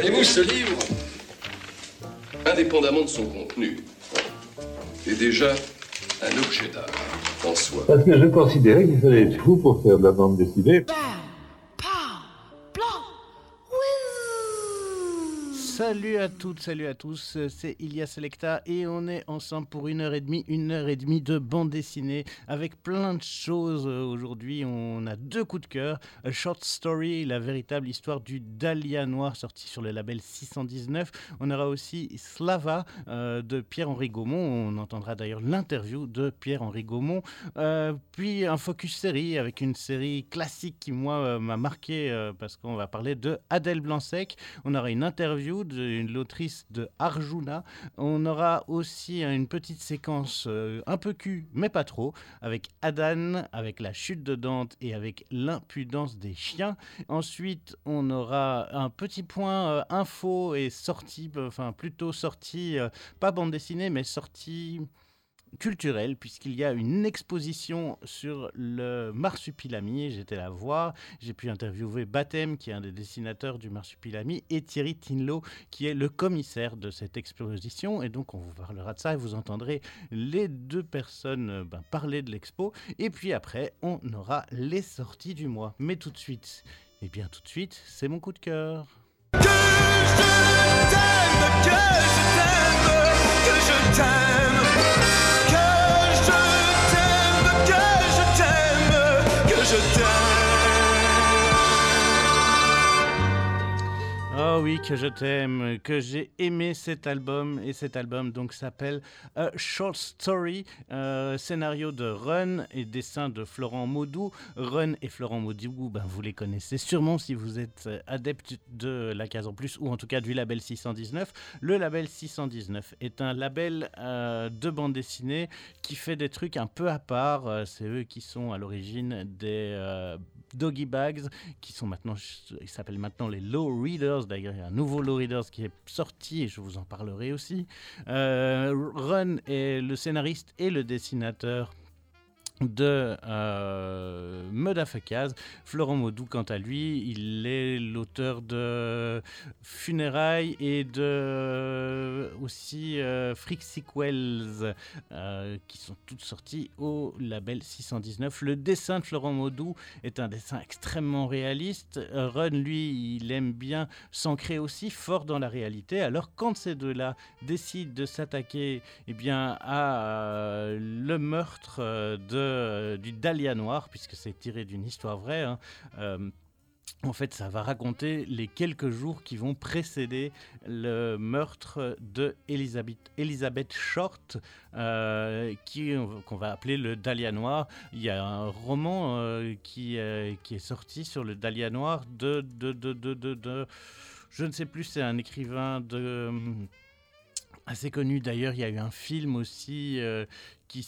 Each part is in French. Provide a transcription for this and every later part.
Voyez-vous, ce livre, indépendamment de son contenu, est déjà un objet d'art en soi. Parce que je considérais qu'il fallait être fou pour faire de la bande dessinée. Salut à toutes, salut à tous, c'est Ilia Selecta et on est ensemble pour une heure et demie, une heure et demie de bande dessinée avec plein de choses. Aujourd'hui, on a deux coups de cœur. A Short Story, la véritable histoire du Dahlia Noir sorti sur le label 619. On aura aussi Slava euh, de Pierre-Henri Gaumont. On entendra d'ailleurs l'interview de Pierre-Henri Gaumont. Euh, puis un focus série avec une série classique qui, moi, euh, m'a marqué parce qu'on va parler de Adèle Blanc-Sec. On aura une interview l'autrice de Arjuna. On aura aussi une petite séquence euh, un peu cul, mais pas trop, avec Adan, avec la chute de Dante et avec l'impudence des chiens. Ensuite, on aura un petit point euh, info et sortie, enfin plutôt sortie, euh, pas bande dessinée, mais sortie culturelle puisqu'il y a une exposition sur le marsupilami. J'étais la voir, j'ai pu interviewer Batem qui est un des dessinateurs du marsupilami et Thierry Tinlo qui est le commissaire de cette exposition et donc on vous parlera de ça et vous entendrez les deux personnes euh, ben, parler de l'expo et puis après on aura les sorties du mois. Mais tout de suite, et bien tout de suite, c'est mon coup de cœur. Que je t'aime, que je t'aime. Oh oui, que je t'aime, que j'ai aimé cet album et cet album donc s'appelle A Short Story, euh, scénario de Run et dessin de Florent Maudou. Run et Florent Maudou, ben, vous les connaissez sûrement si vous êtes euh, adepte de la case en plus ou en tout cas du label 619. Le label 619 est un label euh, de bande dessinée qui fait des trucs un peu à part. Euh, C'est eux qui sont à l'origine des euh, Doggy Bags, qui sont maintenant, ils s'appellent maintenant les Low Readers. D'ailleurs, il y a un nouveau Low Readers qui est sorti et je vous en parlerai aussi. Euh, Run est le scénariste et le dessinateur de euh. Florent Maudou, quant à lui, il est l'auteur de Funérailles et de aussi euh, Sequels, euh, qui sont toutes sorties au label 619. Le dessin de Florent Maudou est un dessin extrêmement réaliste. Euh, Run, lui, il aime bien s'ancrer aussi fort dans la réalité. Alors, quand ces deux-là décident de s'attaquer eh bien, à euh, le meurtre euh, euh, du Dahlia Noir, puisque c'est tiré d'une histoire vraie, hein, euh, en fait, ça va raconter les quelques jours qui vont précéder le meurtre de Elizabeth, Short, euh, qui- qu'on va appeler le Dahlia Noir. Il y a un roman qui, qui est sorti sur le Dahlia Noir de, de, de, de, de- je ne sais plus, c'est un écrivain de assez connu. D'ailleurs, il y a eu un film aussi euh, qui,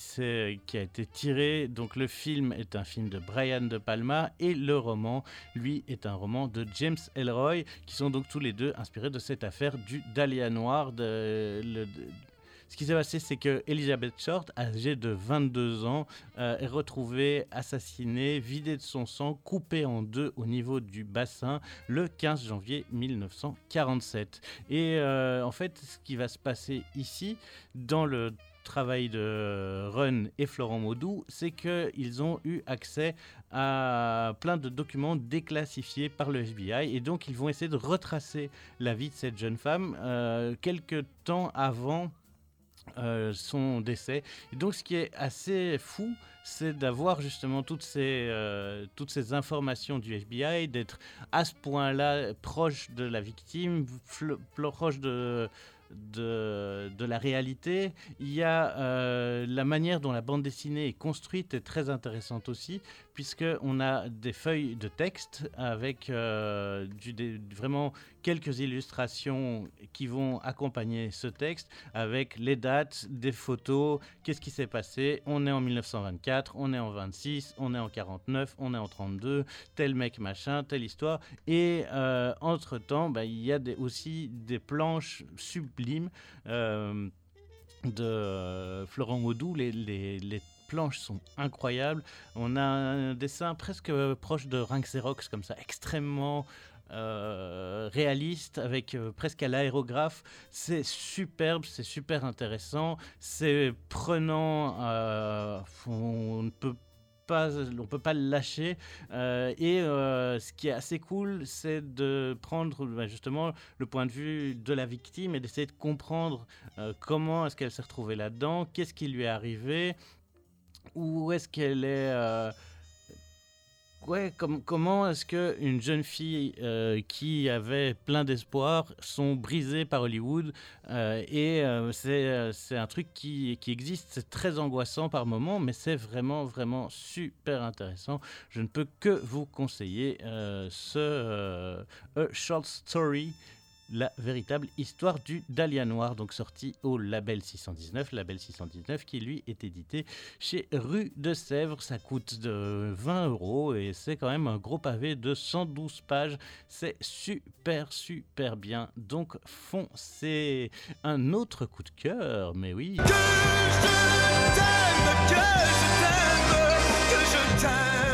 qui a été tiré. Donc le film est un film de Brian De Palma et le roman, lui, est un roman de James Ellroy, qui sont donc tous les deux inspirés de cette affaire du Dahlia Noir. Ce qui s'est passé, c'est que Elizabeth Short, âgée de 22 ans, euh, est retrouvée assassinée, vidée de son sang, coupée en deux au niveau du bassin le 15 janvier 1947. Et euh, en fait, ce qui va se passer ici, dans le travail de Run et Florent Maudou, c'est qu'ils ont eu accès à plein de documents déclassifiés par le FBI et donc ils vont essayer de retracer la vie de cette jeune femme euh, quelques temps avant euh, son décès. Et donc ce qui est assez fou, c'est d'avoir justement toutes ces, euh, toutes ces informations du FBI, d'être à ce point-là proche de la victime, proche de, de, de la réalité. Il y a euh, la manière dont la bande dessinée est construite est très intéressante aussi, puisqu'on a des feuilles de texte avec euh, vraiment quelques illustrations qui vont accompagner ce texte, avec les dates, des photos, qu'est-ce qui s'est passé. On est en 1924, on est en 26, on est en 49, on est en 32, tel mec machin, telle histoire. Et euh, entre-temps, bah, il y a aussi des planches sublimes euh, de Florent Maudou. Les sont incroyables. On a un dessin presque proche de Rinx Xerox, comme ça, extrêmement euh, réaliste, avec euh, presque à l'aérographe. C'est superbe, c'est super intéressant, c'est prenant. euh, on ne peut pas, on peut pas le lâcher. Euh, et euh, ce qui est assez cool, c'est de prendre bah, justement le point de vue de la victime et d'essayer de comprendre euh, comment est-ce qu'elle s'est retrouvée là-dedans, qu'est-ce qui lui est arrivé, où est-ce qu'elle est. euh, Ouais, com- comment est-ce que une jeune fille euh, qui avait plein d'espoir sont brisées par Hollywood euh, et euh, c'est un truc qui, qui existe, c'est très angoissant par moments, mais c'est vraiment vraiment super intéressant. Je ne peux que vous conseiller ce A Short Story la véritable histoire du Dahlia Noir, donc sorti au Label 619, Label 619 qui lui est édité chez Rue de Sèvres. Ça coûte de 20 euros et c'est quand même un gros pavé de 112 pages. C'est super, super bien. Donc foncez. Un autre coup de cœur, mais oui. Que je t'aime, que je t'aime, que je t'aime,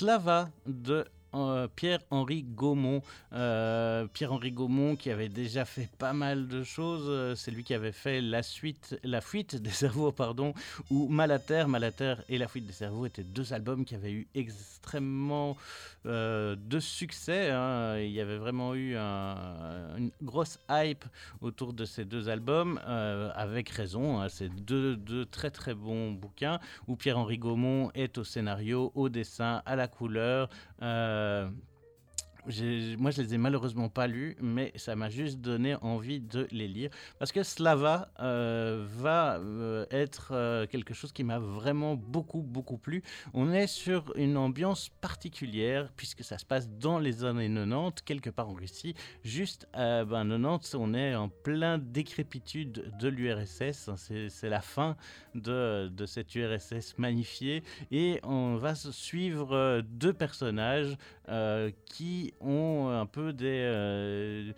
Slava de euh, Pierre-Henri Gaumont. Euh, Pierre-Henri Gaumont qui avait déjà fait pas mal de choses. Euh, C'est lui qui avait fait la, suite, la fuite des cerveaux, pardon, ou Malater. Malater et la fuite des cerveaux étaient deux albums qui avaient eu extrêmement de succès. hein. Il y avait vraiment eu un- une grosse hype autour de ces deux albums, avec raison. hein. C'est deux, très bons bouquins où Pierre-Henri Gaumont est au scénario, au dessin, à la couleur. J'ai- moi, je les ai malheureusement pas lus, mais ça m'a juste donné envie de les lire. Parce que Slava euh, va euh, être euh, quelque chose qui m'a vraiment beaucoup, beaucoup plu. On est sur une ambiance particulière, puisque ça se passe dans les années 90, quelque part en Russie. Juste à ben, 90, on est en plein décrépitude de l'URSS. C'est c'est la fin de, cette URSS magnifiée. Et on va suivre deux personnages qui ont un peu des. euh,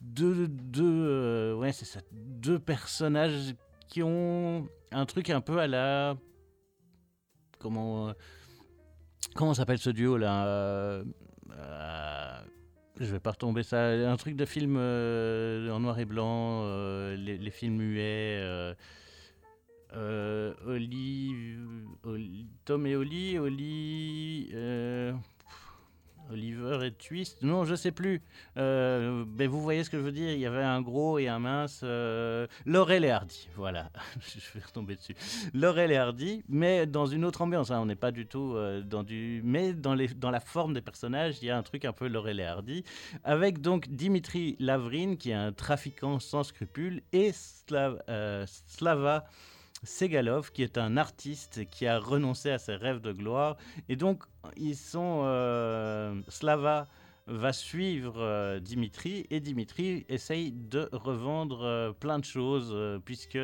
deux, deux, euh, ouais, c'est ça, deux personnages qui ont un truc un peu à la. Comment. euh, comment s'appelle ce duo là euh, euh, Je vais pas retomber ça. Un truc de film euh, en noir et blanc, euh, les, films muets. euh, euh, Oli, Oli- Tom et Oli, Oli, Oliver et Twist. Non, je sais plus. Euh, mais vous voyez ce que je veux dire. Il y avait un gros et un mince. Euh, Laurel et Hardy. Voilà, je vais retomber dessus. Laurel et Hardy, mais dans une autre ambiance. hein. On n'est pas du tout euh, dans du. Mais dans, les, dans la forme des personnages, il y a un truc un peu Laurel et Hardy. Avec donc Dimitri Lavrin, qui est un trafiquant sans scrupules, et euh, Slava. Segalov, qui est un artiste qui a renoncé à ses rêves de gloire. Et donc, ils sont. euh, Slava va suivre euh, Dimitri et Dimitri essaye de revendre euh, plein de choses puisque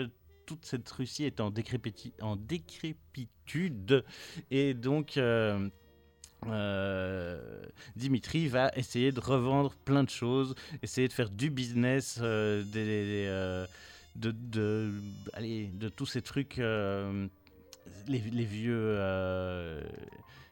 toute cette Russie est en, décrépitude. Et donc. Dimitri va essayer de revendre plein de choses, essayer de faire du business, des, de, de, allez, de tous ces trucs, euh, les, les vieux, euh,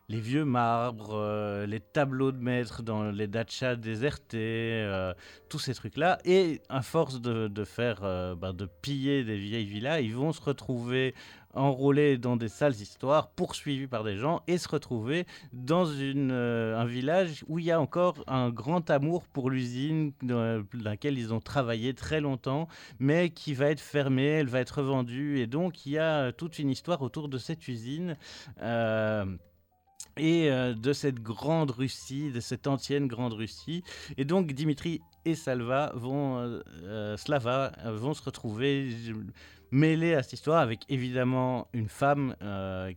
les vieux marbres, euh, les tableaux de maître dans les dachas désertés, tous ces trucs-là. Et à force de, de faire, ben, de piller des vieilles villas, ils vont se retrouver enrôlés dans des sales histoires, poursuivis par des gens, et se retrouver dans euh, un village où il y a encore un grand amour pour l'usine dans laquelle ils ont travaillé très longtemps, mais qui va être fermée, elle va être revendue, et donc il y a toute une histoire autour de cette usine. euh, et euh, de cette grande Russie, de cette ancienne grande Russie. Et donc Dimitri et Salva vont, euh, euh, Slava euh, vont se retrouver mêlés à cette histoire avec évidemment une femme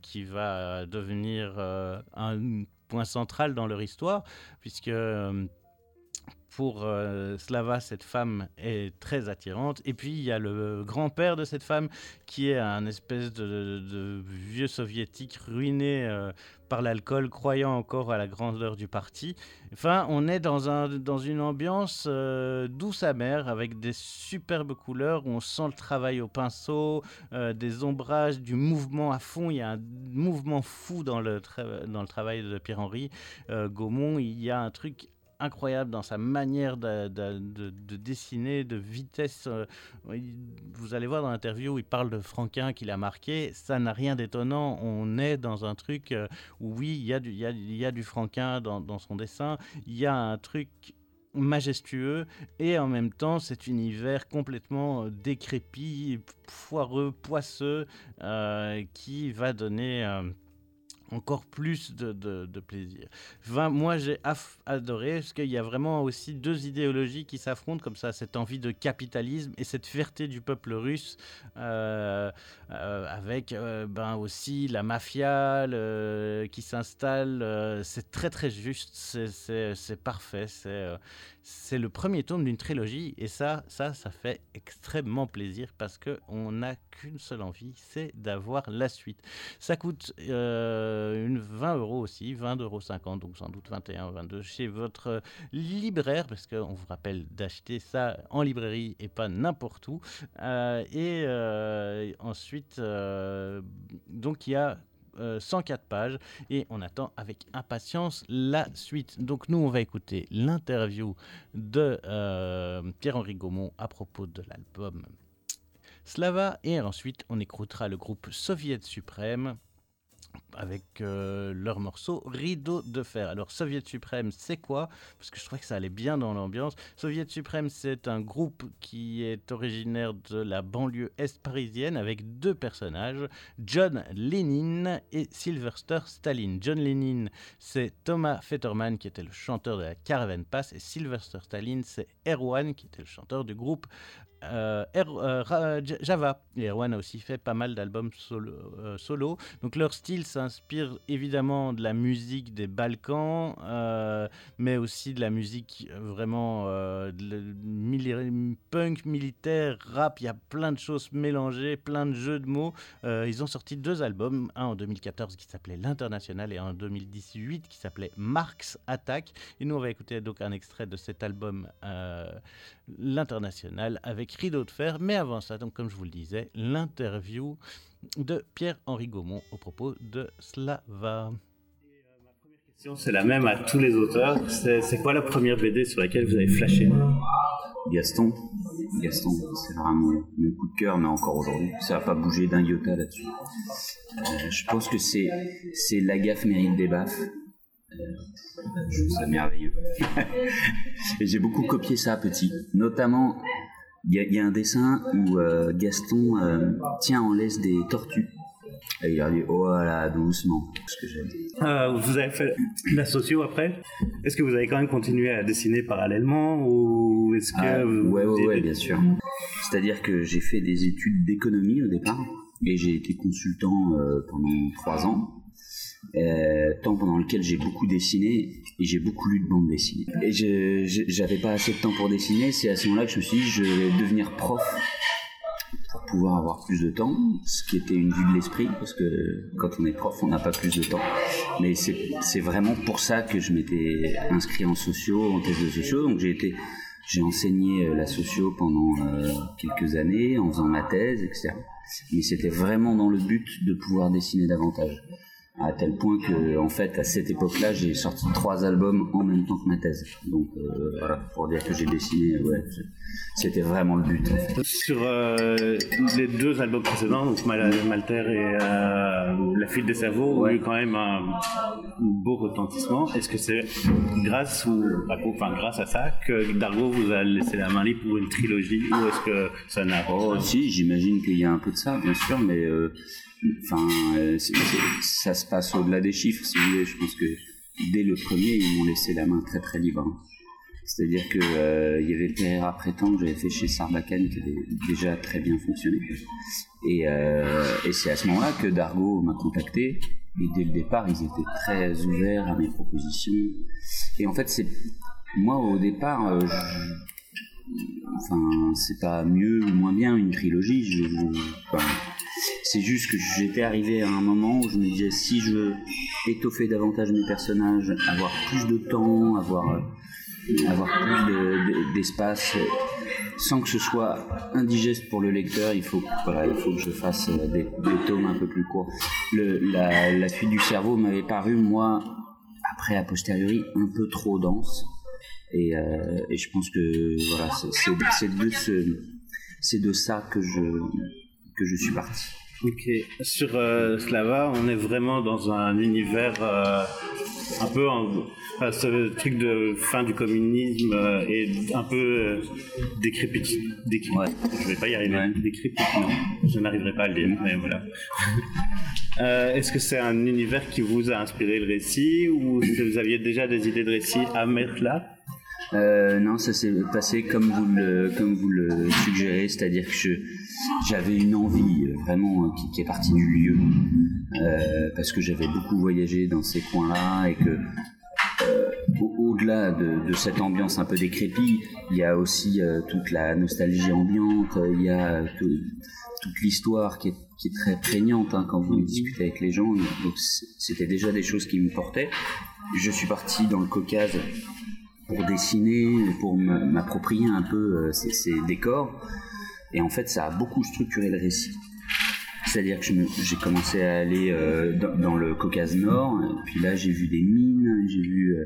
qui va devenir un point central dans leur histoire, puisque pour euh, Slava, cette femme est très attirante. Et puis il y a le grand-père de cette femme qui est un espèce de, vieux soviétique ruiné euh, par l'alcool, croyant encore à la grandeur du parti. Enfin, on est dans, un, dans une ambiance euh, douce amère avec des superbes couleurs où on sent le travail au pinceau, des ombrages, du mouvement à fond. Il y a un mouvement fou dans le, dans le travail de Pierre-Henri Gaumont. Il y a un truc incroyable dans sa manière de, de- de- de dessiner, de vitesse. euh, Vous allez voir dans l'interview, il parle de Franquin qu'il a marqué. Ça n'a rien d'étonnant. On est dans un truc euh, où, oui, il y, a du- Franquin dans, son dessin. Il y a un truc majestueux et en même temps cet univers complètement euh, décrépit, foireux, poisseux qui va donner encore plus de, plaisir. Enfin, moi, j'ai adoré parce qu'il y a vraiment aussi deux idéologies qui s'affrontent comme ça, cette envie de capitalisme et cette fierté du peuple russe, euh, euh, avec euh, ben aussi la mafia qui s'installe. c'est très très juste, c'est- parfait. C'est c'est le premier tome d'une trilogie et ça, ça, ça fait extrêmement plaisir parce que on n'a qu'une seule envie, c'est d'avoir la suite. Ça coûte euh, une 20 euros aussi, 20,50 euros, donc sans doute 21, 22 chez votre libraire, parce qu'on vous rappelle d'acheter ça en librairie et pas n'importe où. Euh, et euh, ensuite, donc il y a euh, 104 pages et on attend avec impatience la suite. Donc nous, on va écouter l'interview de euh, Pierre-Henri Gaumont à propos de l'album Slava et ensuite on écoutera le groupe Soviet Suprême avec euh, leur morceau Rideau de fer. Alors Soviet Suprême, c'est quoi? Parce que je trouvais que ça allait bien dans l'ambiance. Soviet Suprême, c'est un groupe qui est originaire de la banlieue est parisienne avec deux personnages, John Lennon et Sylvester Stalin. John Lennon, c'est Thomas Fetterman qui était le chanteur de la Caravan Pass et Sylvester Stalin, c'est Erwan qui était le chanteur du groupe euh, euh, Java. Et Erwan a aussi fait pas mal d'albums solo, euh, solo. Donc leur style s'inspire évidemment de la musique des Balkans, mais aussi de la musique vraiment punk, militaire, rap. Il y a plein de choses mélangées, plein de jeux de mots. Ils ont sorti deux albums, un en 2014 qui s'appelait L'International et un en 2018 qui s'appelait Marx Attack. Et nous on va écouter donc un extrait de cet album. L'international avec Rideau de Fer. Mais avant ça, donc comme je vous le disais, l'interview de Pierre-Henri Gaumont au propos de Slava. question, c'est la même à tous les auteurs. C'est c'est quoi la première BD sur laquelle vous avez flashé? Gaston, Gaston, c'est vraiment mon coup de cœur, mais encore aujourd'hui, ça n'a pas bougé d'un iota là-dessus. Euh, je pense que c'est c'est la gaffe mérite des baffes. Je trouve ça merveilleux. Et j'ai beaucoup copié ça petit, notamment il y, a- y a un dessin où euh, Gaston euh, tient en laisse des tortues. Et il leur dit oh là doucement, ce que j'aime. Euh, Vous avez fait la socio après? Est-ce que vous avez quand même continué à dessiner parallèlement ou est-ce que Ah, vous, ouais, vous ouais, y- ouais, bien sûr. C'est-à-dire que j'ai fait des études d'économie au départ et j'ai été consultant euh, pendant trois ans, euh, temps pendant lequel j'ai beaucoup dessiné et j'ai beaucoup lu de bandes dessinées. Et j'avais pas assez de temps pour dessiner, c'est à ce moment-là que je me suis dit je vais devenir prof pour pouvoir avoir plus de temps, ce qui était une vue de l'esprit, parce que quand on est prof, on n'a pas plus de temps. Mais c'est vraiment pour ça que je m'étais inscrit en socio, en thèse de socio, donc j'ai été j'ai enseigné euh, la socio pendant euh, quelques années en faisant ma thèse, etc. Mais c'était vraiment dans le but de pouvoir dessiner davantage. À tel point que, en fait, à cette époque-là, j'ai sorti trois albums en même temps que ma thèse. Donc, euh, voilà, pour dire que j'ai dessiné, ouais, c'était vraiment le but. en fait. Sur euh, les deux albums précédents, donc Mal- Malter et euh, La fuite des cerveaux, ont eu quand même un beau retentissement. Est-ce que c'est grâce ou enfin grâce à ça que Dargo vous a laissé la main libre pour une trilogie ou est-ce que ça n'a Oh, si, j'imagine qu'il y a un peu de ça, bien sûr, mais enfin, euh, ça se passe au-delà des chiffres, si vous voulez. Je pense que dès le premier, ils m'ont laissé la main très très libre. C'est-à-dire que euh, y avait Pereira Prétend que j'avais fait chez Sarbacane qui avait déjà très bien fonctionné. Et, euh, c'est à ce moment-là que Dargo m'a contacté. Et dès le départ, ils étaient très ouverts à mes propositions. Et en fait, moi, au départ, euh, je- enfin, c'est pas mieux ou moins bien une trilogie. C'est juste que j'étais arrivé à un moment où je me disais si je veux étoffer davantage mes personnages, avoir plus de temps, avoir avoir plus de- de- d'espace, sans que ce soit indigeste pour le lecteur, il faut voilà, il faut que je fasse euh, des, tomes un peu plus courts. La, la fuite du cerveau m'avait paru moi après a posteriori un peu trop dense et, euh, je pense que voilà c'est- de de ça que je que je suis parti. Ok. Sur euh, Slava, on est vraiment dans un univers euh, un peu en, enfin, ce truc de fin du communisme euh, et un peu euh, décrépit. décrépit. Ouais. Je vais pas y arriver. Ouais. Décrépit, non. Je n'arriverai pas à le dire, mais voilà. Euh, Est-ce que c'est un univers qui vous a inspiré le récit ou est-ce que vous aviez déjà des idées de récit à mettre là? Non, ça s'est passé comme vous le, comme vous le suggérez, c'est-à-dire que je- j'avais une envie euh, vraiment euh, qui, est partie du lieu, euh, parce que j'avais beaucoup voyagé dans ces coins-là et que au- au-delà de, cette ambiance un peu décrépite, il y a aussi toute la nostalgie ambiante, il y a tout- toute l'histoire qui est, très prégnante hein, quand vous discutez avec les gens. Donc c'était déjà des choses qui me portaient. Je suis parti dans le Caucase pour dessiner, pour m'approprier un peu ces décors. Et en fait, ça a beaucoup structuré le récit. C'est-à-dire que j'ai commencé à aller euh, dans, le Caucase Nord, et puis là j'ai vu des mines, j'ai vu, euh,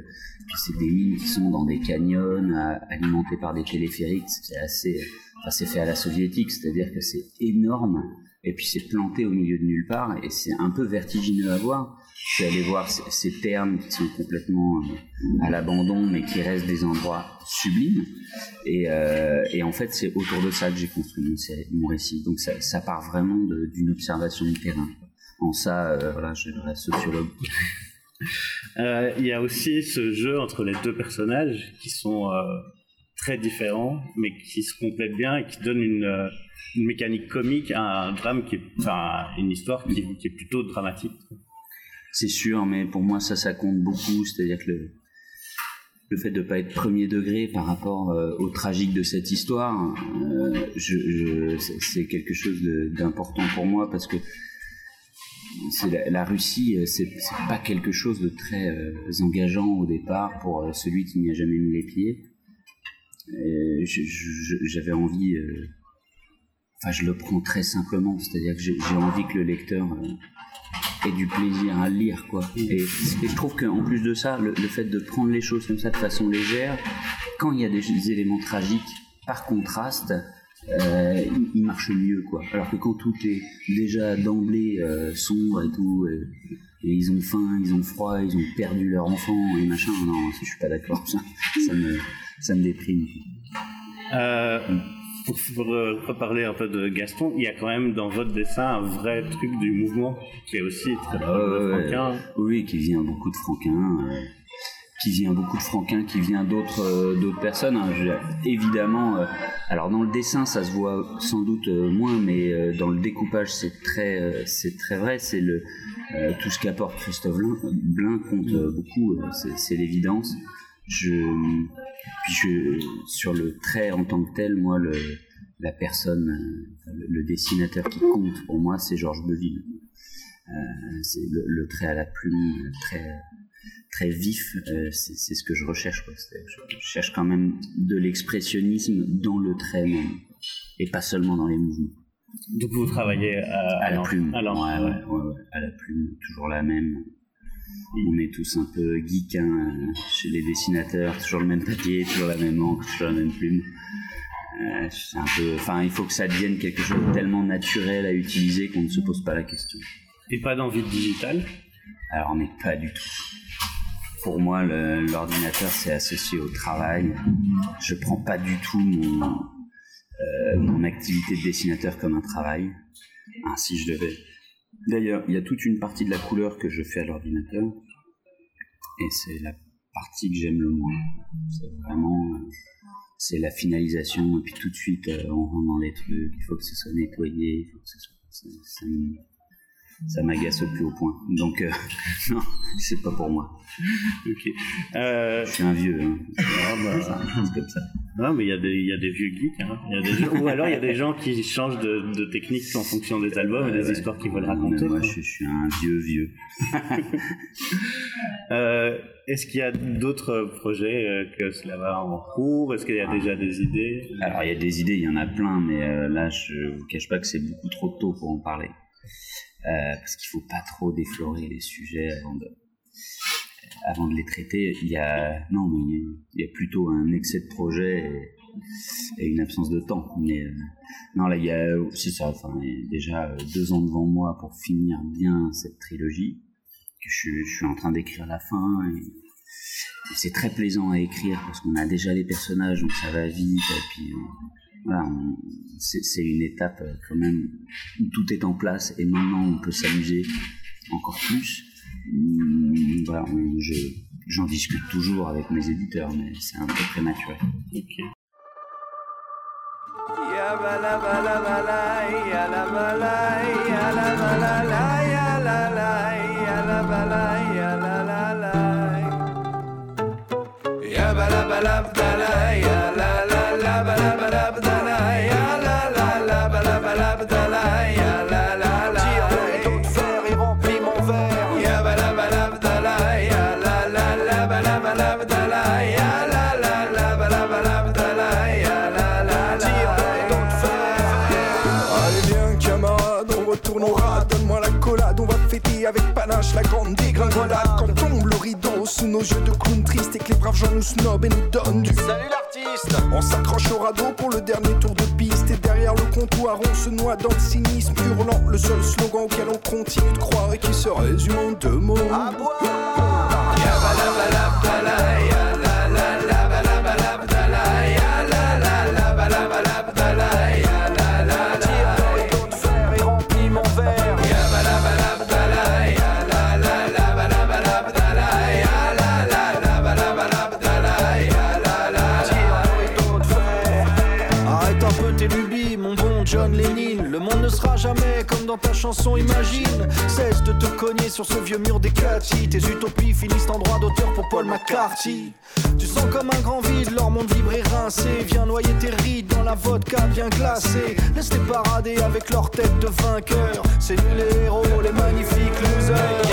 c'est des mines qui sont dans des canyons alimentés par des téléphériques. C'est assez, enfin, c'est fait à la soviétique, c'est-à-dire que c'est énorme, et puis c'est planté au milieu de nulle part, et c'est un peu vertigineux à voir. Je suis allé voir ces, termes qui sont complètement euh, à l'abandon, mais qui restent des endroits sublimes. Et, euh, et en fait, c'est autour de ça que j'ai construit mon, récit. Donc ça, part vraiment d'une observation du terrain. En ça, euh, voilà, je reste sociologue. Il y a aussi ce jeu entre les deux personnages qui sont très différents, mais qui se complètent bien et qui donnent une, mécanique comique à un drame qui est, enfin, une histoire qui est plutôt dramatique. C'est sûr, mais pour moi, ça, ça compte beaucoup. C'est-à-dire que le, fait de ne pas être premier degré par rapport euh, au tragique de cette histoire, euh, c'est- quelque chose d'important pour moi parce que la, Russie, euh, c'est pas quelque chose de très engageant au départ pour celui qui n'y a jamais mis les pieds. J'avais envie, enfin, je le prends très simplement, c'est-à-dire que j'ai envie que le lecteur euh, ait du plaisir à lire, quoi. Et, et je trouve qu'en plus de ça, le, le fait de prendre les choses comme ça de façon légère, quand il y a des, des éléments tragiques, par contraste, euh, il, il marche mieux, quoi. Alors que quand tout est déjà d'emblée euh, sombre et tout, et, et ils ont faim, ils ont froid, ils ont perdu leur enfant et machin, non, je suis pas d'accord, ça, ça me, ça me déprime. Euh, pour, pour, euh, reparler un peu de Gaston, il y a quand même dans votre dessin un vrai truc du mouvement qui est aussi très Ah de ouais. Franquin. Oui, qui vient beaucoup de Franquin, euh, qui vient beaucoup de Franquin, qui vient d'autres euh, d'autres personnes. hein. Je évidemment, alors dans le dessin, ça se voit sans doute moins, mais dans le découpage, c'est très c'est très vrai. C'est le tout ce qu'apporte Christophe Blin, compte beaucoup. c'est c'est l'évidence. Je puis je sur le trait en tant que tel, moi le la personne, euh, le, le dessinateur qui compte pour moi, c'est Georges Beville. Euh, c'est le, le trait à la plume très très vif euh, c'est ce que je recherche quoi. Je, cherche quand même de l'expressionnisme dans le trait même et pas seulement dans les mouvements Donc vous travaillez à, à la l'en- plume à ouais, l'en- ouais, ouais, ouais, à la plume toujours la même on est tous un peu geeks hein, chez les dessinateurs toujours le même papier toujours la même encre toujours la même plume Euh, c'est un peu enfin il faut que ça devienne quelque chose de tellement naturel à utiliser qu'on ne se pose pas la question Et pas d'envie digitale. Alors, mais pas du tout. Pour moi, l'ordinateur, c'est associé au travail. Je prends pas du tout mon, euh, mon activité de dessinateur comme un travail. Ah, si je devais. D'ailleurs, il y a toute une partie de la couleur que je fais à l'ordinateur. Et c'est la partie que j'aime le moins. C'est vraiment. euh, c'est la finalisation. Et puis tout de suite, euh, on rentre dans les trucs. Il faut que ce soit nettoyé. Il faut que ce soit. Ça m'agace au plus haut point. Donc, euh, non, c'est pas pour moi. Ok. Euh, Je suis un vieux. hein. ah, bah, C'est comme ça. non, mais il y, a des- il y a des vieux geeks. hein. Y a des gens- ou alors il y a des gens qui changent de, de technique en fonction des albums et des Ouais, histoires qu'ils veulent raconter. moi, je, je suis un vieux vieux. Euh, Est-ce qu'il y a d'autres projets euh, que cela va en cours? Est-ce qu'il y a déjà des idées? Alors, il y a des idées, il y en a plein, mais euh, là, je vous cache pas que c'est beaucoup trop tôt pour en parler. Euh, parce qu'il faut pas trop déflorer les sujets avant de, avant de les traiter. Il y a, non, mais il y a- plutôt un excès de projet et, une absence de temps. Euh, non, là, il y a, c'est ça, enfin, déjà euh, deux ans devant moi pour finir bien cette trilogie. Que je, je suis en train d'écrire la fin et, c'est très plaisant à écrire parce qu'on a déjà les personnages, donc ça va vite. Et voilà, c'est une étape euh, quand même où tout est en place et maintenant on peut s'amuser encore plus. Hum, Voilà, je- j'en discute toujours avec mes éditeurs, mais c'est un peu prématuré. Ok. Nos yeux de clown tristes et que les braves gens nous snobent et nous donnent du Salut l'artiste. On s'accroche au radeau pour le dernier tour de piste et derrière le comptoir on se noie dans le cynisme hurlant le seul slogan auquel on continue de croire et qui se résume en deux mots. À et chanson, imagine. Cesse de te cogner sur ce vieux mur des Cathy. Tes utopies finissent en droit d'auteur pour Paul McCarthy. Tu sens comme un grand vide, leur monde vibre et rincé. Viens noyer tes rides dans la vodka bien glacée. Laisse-les parader avec leur tête de vainqueur. C'est nous les héros, les magnifiques losers.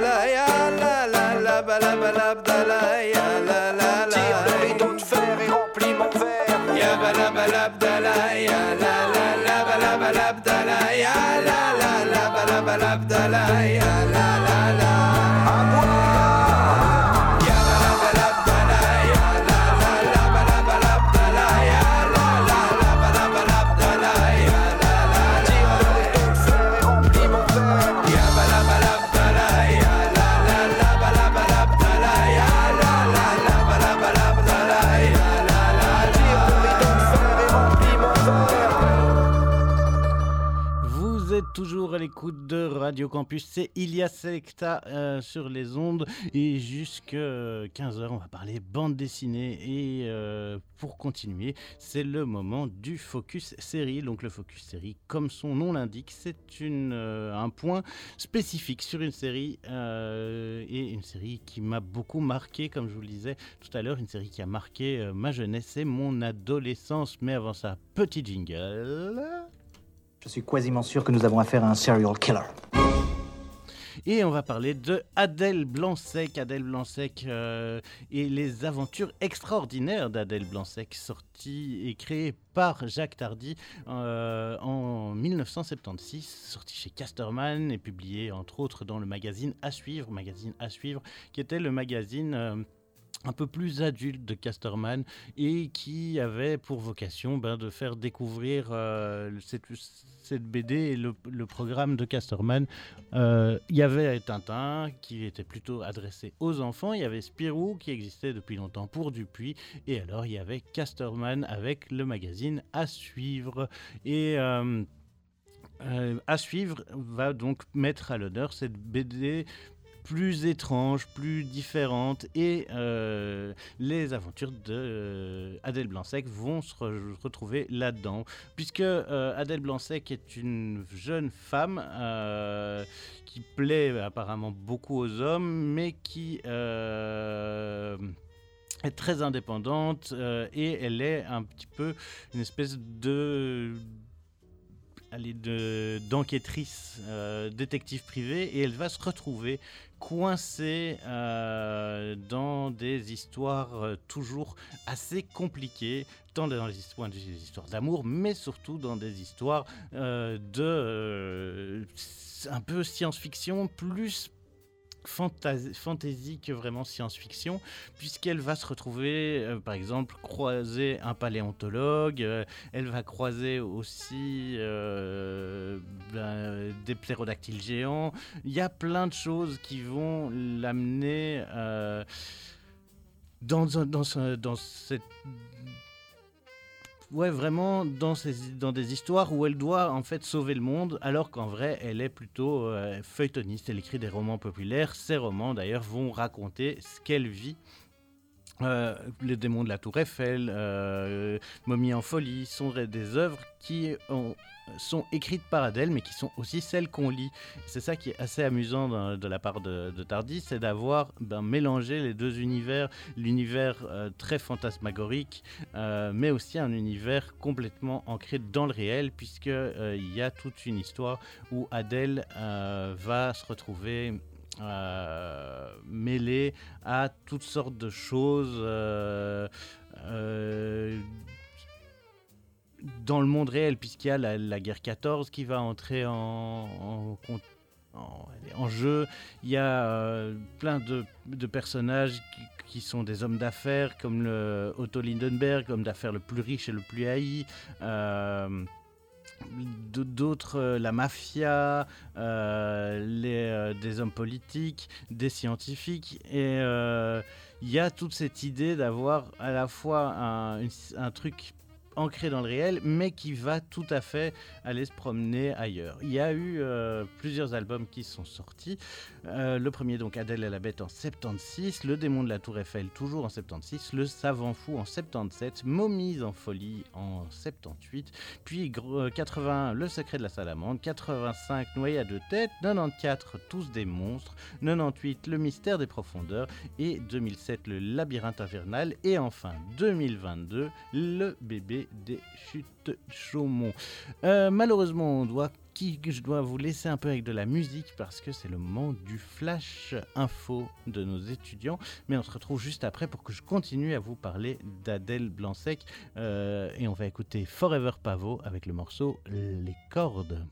La la la balabalabdala, ya la la l'écoute de Radio Campus, c'est Ilia Selecta euh, sur les ondes et jusque 15h on va parler bande dessinée et euh, pour continuer c'est le moment du focus série. Donc le focus série comme son nom l'indique c'est euh, un point spécifique sur une série euh, et une série qui m'a beaucoup marqué comme je vous le disais tout à l'heure, une série qui a marqué euh, ma jeunesse et mon adolescence mais avant ça petit jingle. Je suis quasiment sûr que nous avons affaire à un serial killer. Et on va parler de Adèle Blanc-Sec. Adèle Blanc-Sec euh, et les aventures extraordinaires d'Adèle Blanc-Sec, sorti et créé par Jacques Tardy euh, en 1976, sorti chez Casterman et publié entre autres dans le magazine À suivre, magazine À suivre, qui était le magazine euh, un peu plus adulte de Casterman et qui avait pour vocation ben, de faire découvrir euh, cette, BD et le, programme de Casterman. Euh, Il y avait Tintin qui était plutôt adressé aux enfants, il y avait Spirou qui existait depuis longtemps pour Dupuis et alors il y avait Casterman avec le magazine à suivre. Et euh, à suivre va donc mettre à l'honneur cette BD plus étrange, plus différente, et euh, les aventures de euh, Adèle Blanc-Sec vont se re- retrouver là-dedans, puisque euh, Adèle Blanc-Sec est une jeune femme euh, qui plaît apparemment beaucoup aux hommes, mais qui est très indépendante et elle est un petit peu une espèce de allez, de d'enquêtrice, détective privée, et elle va se retrouver coincée euh, dans des histoires euh, toujours assez compliquées, tant dans les histoires, d'amour, mais surtout dans des histoires euh, de un peu science-fiction, plus fantasy, fantasy que vraiment science-fiction, puisqu'elle va se retrouver, euh, par exemple, croiser un paléontologue, euh, elle va croiser aussi euh, ben, des plérodactyles géants. Il y a plein de choses qui vont l'amener dans, dans, dans cette Ouais, vraiment dans, dans des histoires où elle doit en fait sauver le monde, alors qu'en vrai, elle est plutôt euh, feuilletoniste. Elle écrit des romans populaires. Ces romans, d'ailleurs, vont raconter ce qu'elle vit. Euh, les démons de la Tour Eiffel, euh, Momie en folie, sont des œuvres qui ont- sont écrites par Adèle, mais qui sont aussi celles qu'on lit. C'est ça qui est assez amusant de la part de, de Tardy, c'est d'avoir ben, mélangé les deux univers, l'univers euh, très fantasmagorique mais aussi un univers complètement ancré dans le réel, puisque il y a toute une histoire où Adèle va se retrouver euh, mêlée à toutes sortes de choses. euh, euh, dans le monde réel, puisqu'il y a la, guerre 14 qui va entrer en, en, jeu, il y a euh, plein de, personnages qui, sont des hommes d'affaires, comme Otto Lindenberg, homme d'affaires le plus riche et le plus haï. D'autres, euh, la mafia, euh, les, euh, des hommes politiques, des scientifiques. Et il y a toute cette idée d'avoir à la fois un, un truc ancré dans le réel, mais qui va tout à fait aller se promener ailleurs. Il y a eu plusieurs albums qui sont sortis. Euh, le premier, donc Adèle et la bête en 76, Le démon de la tour Eiffel toujours en 76, Le savant fou en 77, Momies en folie en 78, puis euh, 81, Le secret de la salamandre, 85, Noyade de tête, 94, Tous des monstres, 98, Le mystère des profondeurs. Et 2007, Le labyrinthe infernal. Et enfin 2022, Le bébé des chutes Chaumont. Euh, malheureusement, on doit je dois vous laisser un peu avec de la musique parce que c'est le moment du flash info de nos étudiants. Mais on se retrouve juste après pour que je continue à vous parler d'Adèle Blanc-Sec Euh, et on va écouter Forever Pavot avec le morceau Les cordes.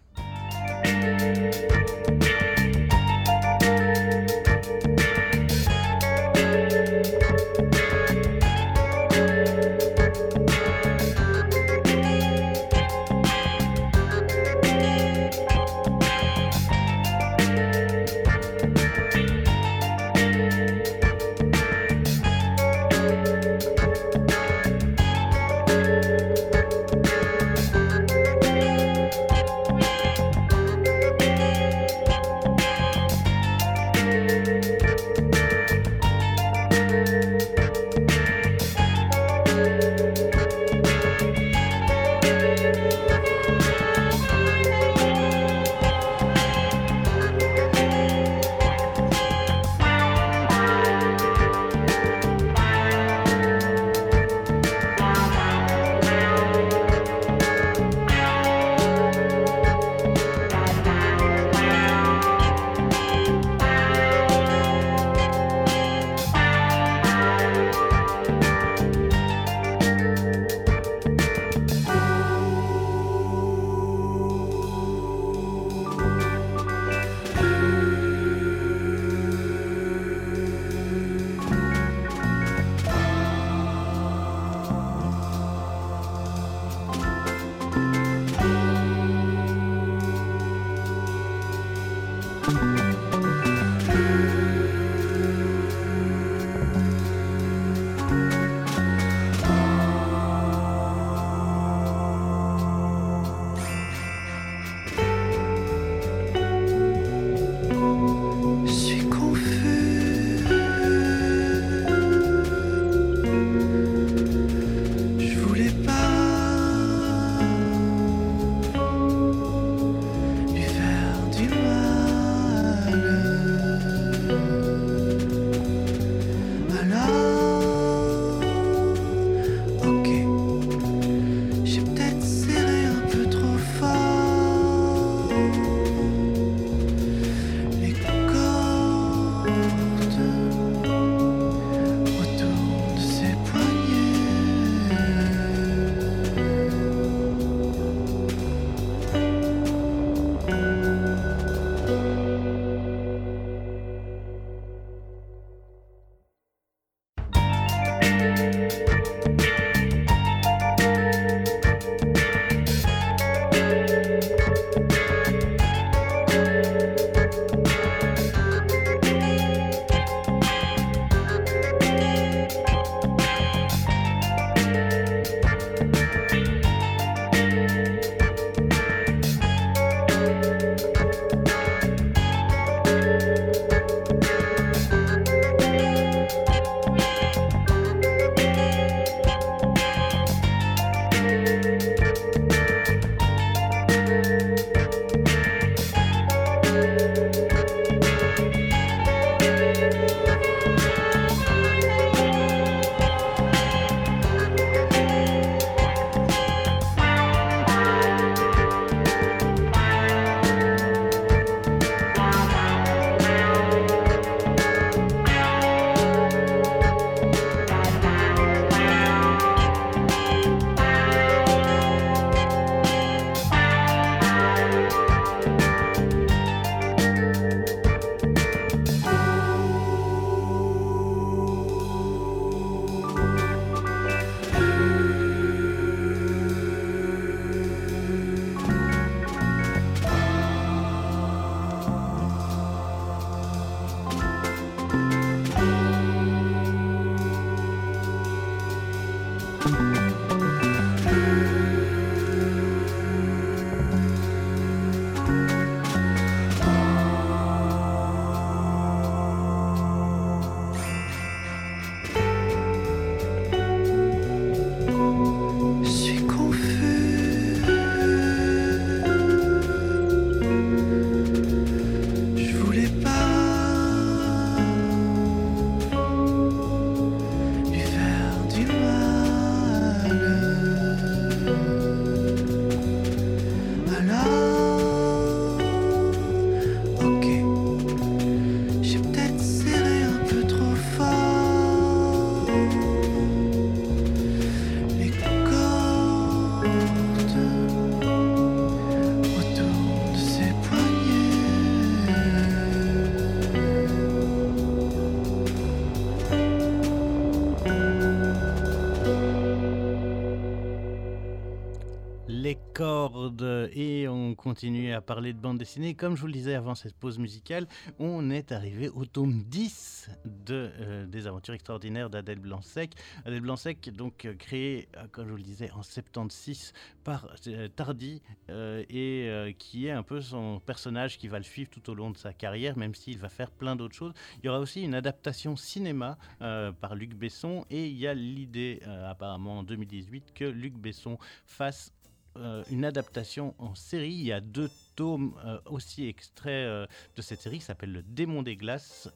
On continue à parler de bande dessinée. Comme je vous le disais avant cette pause musicale, on est arrivé au tome 10 de, euh, des aventures extraordinaires d'Adèle Blanc-Sec. Adèle Blanc-Sec, donc euh, créé, euh, comme je vous le disais, en 76 par euh, Tardy et qui est un peu son personnage qui va le suivre tout au long de sa carrière, même s'il va faire plein d'autres choses. Il y aura aussi une adaptation cinéma par Luc Besson et il y a l'idée apparemment en 2018 que Luc Besson fasse euh, une adaptation en série. Il y a deux tomes euh, aussi extraits euh, de cette série qui s'appelle Le Démon des Glaces,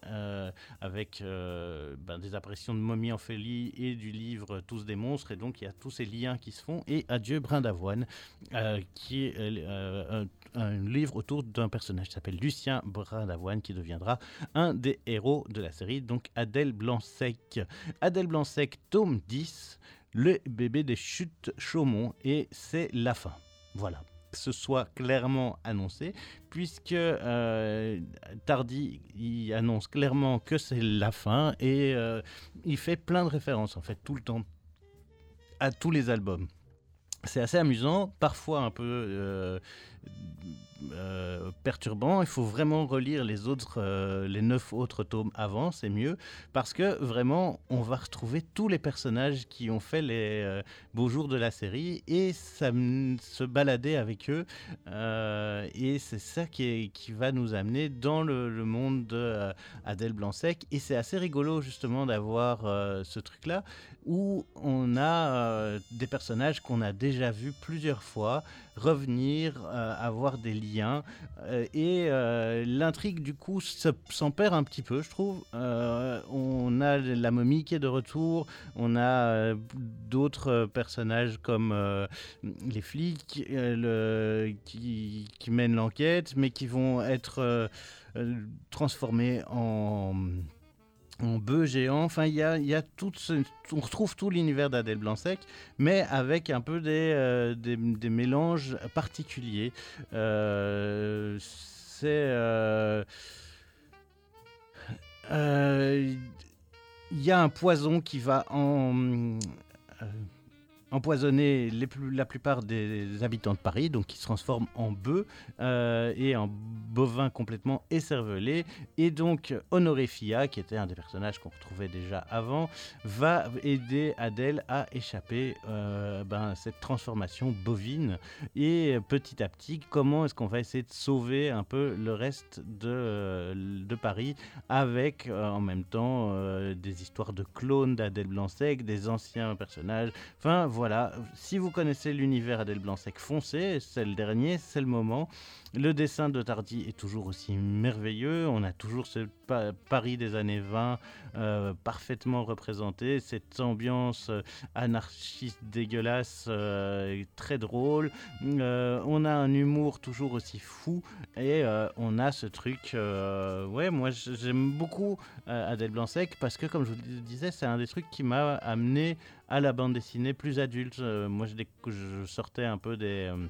avec ben, des apparitions de Mommy Ophélie et du livre Tous des monstres. Et donc il y a tous ces liens qui se font. Et Adieu Brin d'Avoine, qui est un, un livre autour d'un personnage qui s'appelle Lucien Brin d'Avoine, qui deviendra un des héros de la série, donc Adèle Blanc-Sec. Adèle Blanc-Sec, tome 10 le bébé des chutes Chaumont et c'est la fin. Voilà. Ce soit clairement annoncé, puisque euh, Tardy il annonce clairement que c'est la fin et euh, il fait plein de références en fait tout le temps à tous les albums. C'est assez amusant, parfois un peu euh, euh, perturbant. Il faut vraiment relire les autres, euh, les neuf autres tomes avant, c'est mieux, parce que vraiment, on va retrouver tous les personnages qui ont fait les euh, beaux jours de la série et ça, se balader avec eux. et c'est ça qui, va nous amener dans le, monde de Adèle Blanc-Sec. Et c'est assez rigolo justement d'avoir ce truc-là où on a des personnages qu'on a déjà vus plusieurs fois revenir, euh, avoir des liens. euh, et euh, l'intrigue, du coup, se- s'en perd un petit peu, je trouve. On a la momie qui est de retour, on a d'autres personnages comme les flics qui, mènent l'enquête, mais qui vont être transformés en en bœuf géant. Enfin, il y a, y ce- on retrouve tout l'univers d'Adèle Blanc-Sec, mais avec un peu des, euh, mélanges particuliers. Euh, c'est euh, il y a un poison qui va en, empoisonner la plupart des habitants de Paris, donc qui se transforment en bœufs euh, et en bovins complètement écervelés. Et donc Honoré Fia, qui était un des personnages qu'on retrouvait déjà avant, va aider Adèle à échapper euh, ben, cette transformation bovine. Et petit à petit, comment est-ce qu'on va essayer de sauver un peu le reste de, euh, de Paris avec euh, en même temps des histoires de clones d'Adèle Blanc-Sec, des anciens personnages. Enfin voilà, si vous connaissez l'univers Adèle Blanc-Sec, foncez, c'est le dernier, c'est le moment. Le dessin de Tardy est toujours aussi merveilleux. On a toujours ce pa- Paris des années 20 euh, parfaitement représenté. Cette ambiance euh, anarchiste dégueulasse, euh, très drôle. On a un humour toujours aussi fou. Et on a ce truc. ouais, moi j'aime beaucoup Adèle Blanc-Sec parce que, comme je vous le disais, c'est un des trucs qui m'a amené à la bande dessinée plus adulte. Euh, moi, je, sortais un peu des. euh,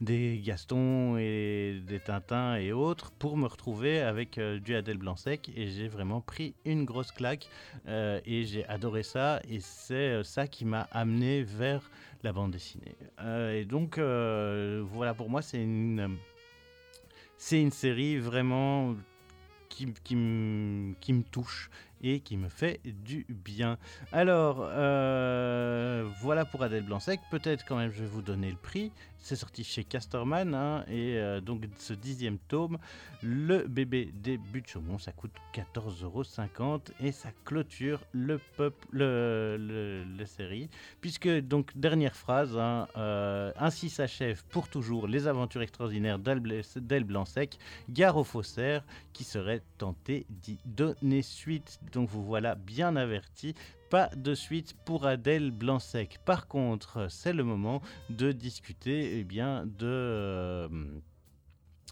des Gaston et des Tintins et autres pour me retrouver avec euh, du Adèle Blanc-Sec et j'ai vraiment pris une grosse claque euh, et j'ai adoré ça et c'est ça qui m'a amené vers la bande dessinée. Et donc voilà pour moi c'est une c'est une série vraiment qui, qui, qui me touche et qui me fait du bien. Alors, euh, voilà pour Adèle Blanc-Sec. Peut-être quand même je vais vous donner le prix. C'est sorti chez Casterman hein, et euh, donc ce dixième tome, Le bébé des buts de Chaumont, ça coûte 14,50€ et ça clôture le peuple, le, le- la série. Puisque, donc, dernière phrase, hein, euh, ainsi s'achève pour toujours les aventures extraordinaires d'El Blanc-Sec, gare aux faussaires qui serait tenté d'y donner suite. Donc vous voilà bien averti. Pas de suite pour Adèle Blanc-Sec. Par contre, c'est le moment de discuter eh bien, de, euh,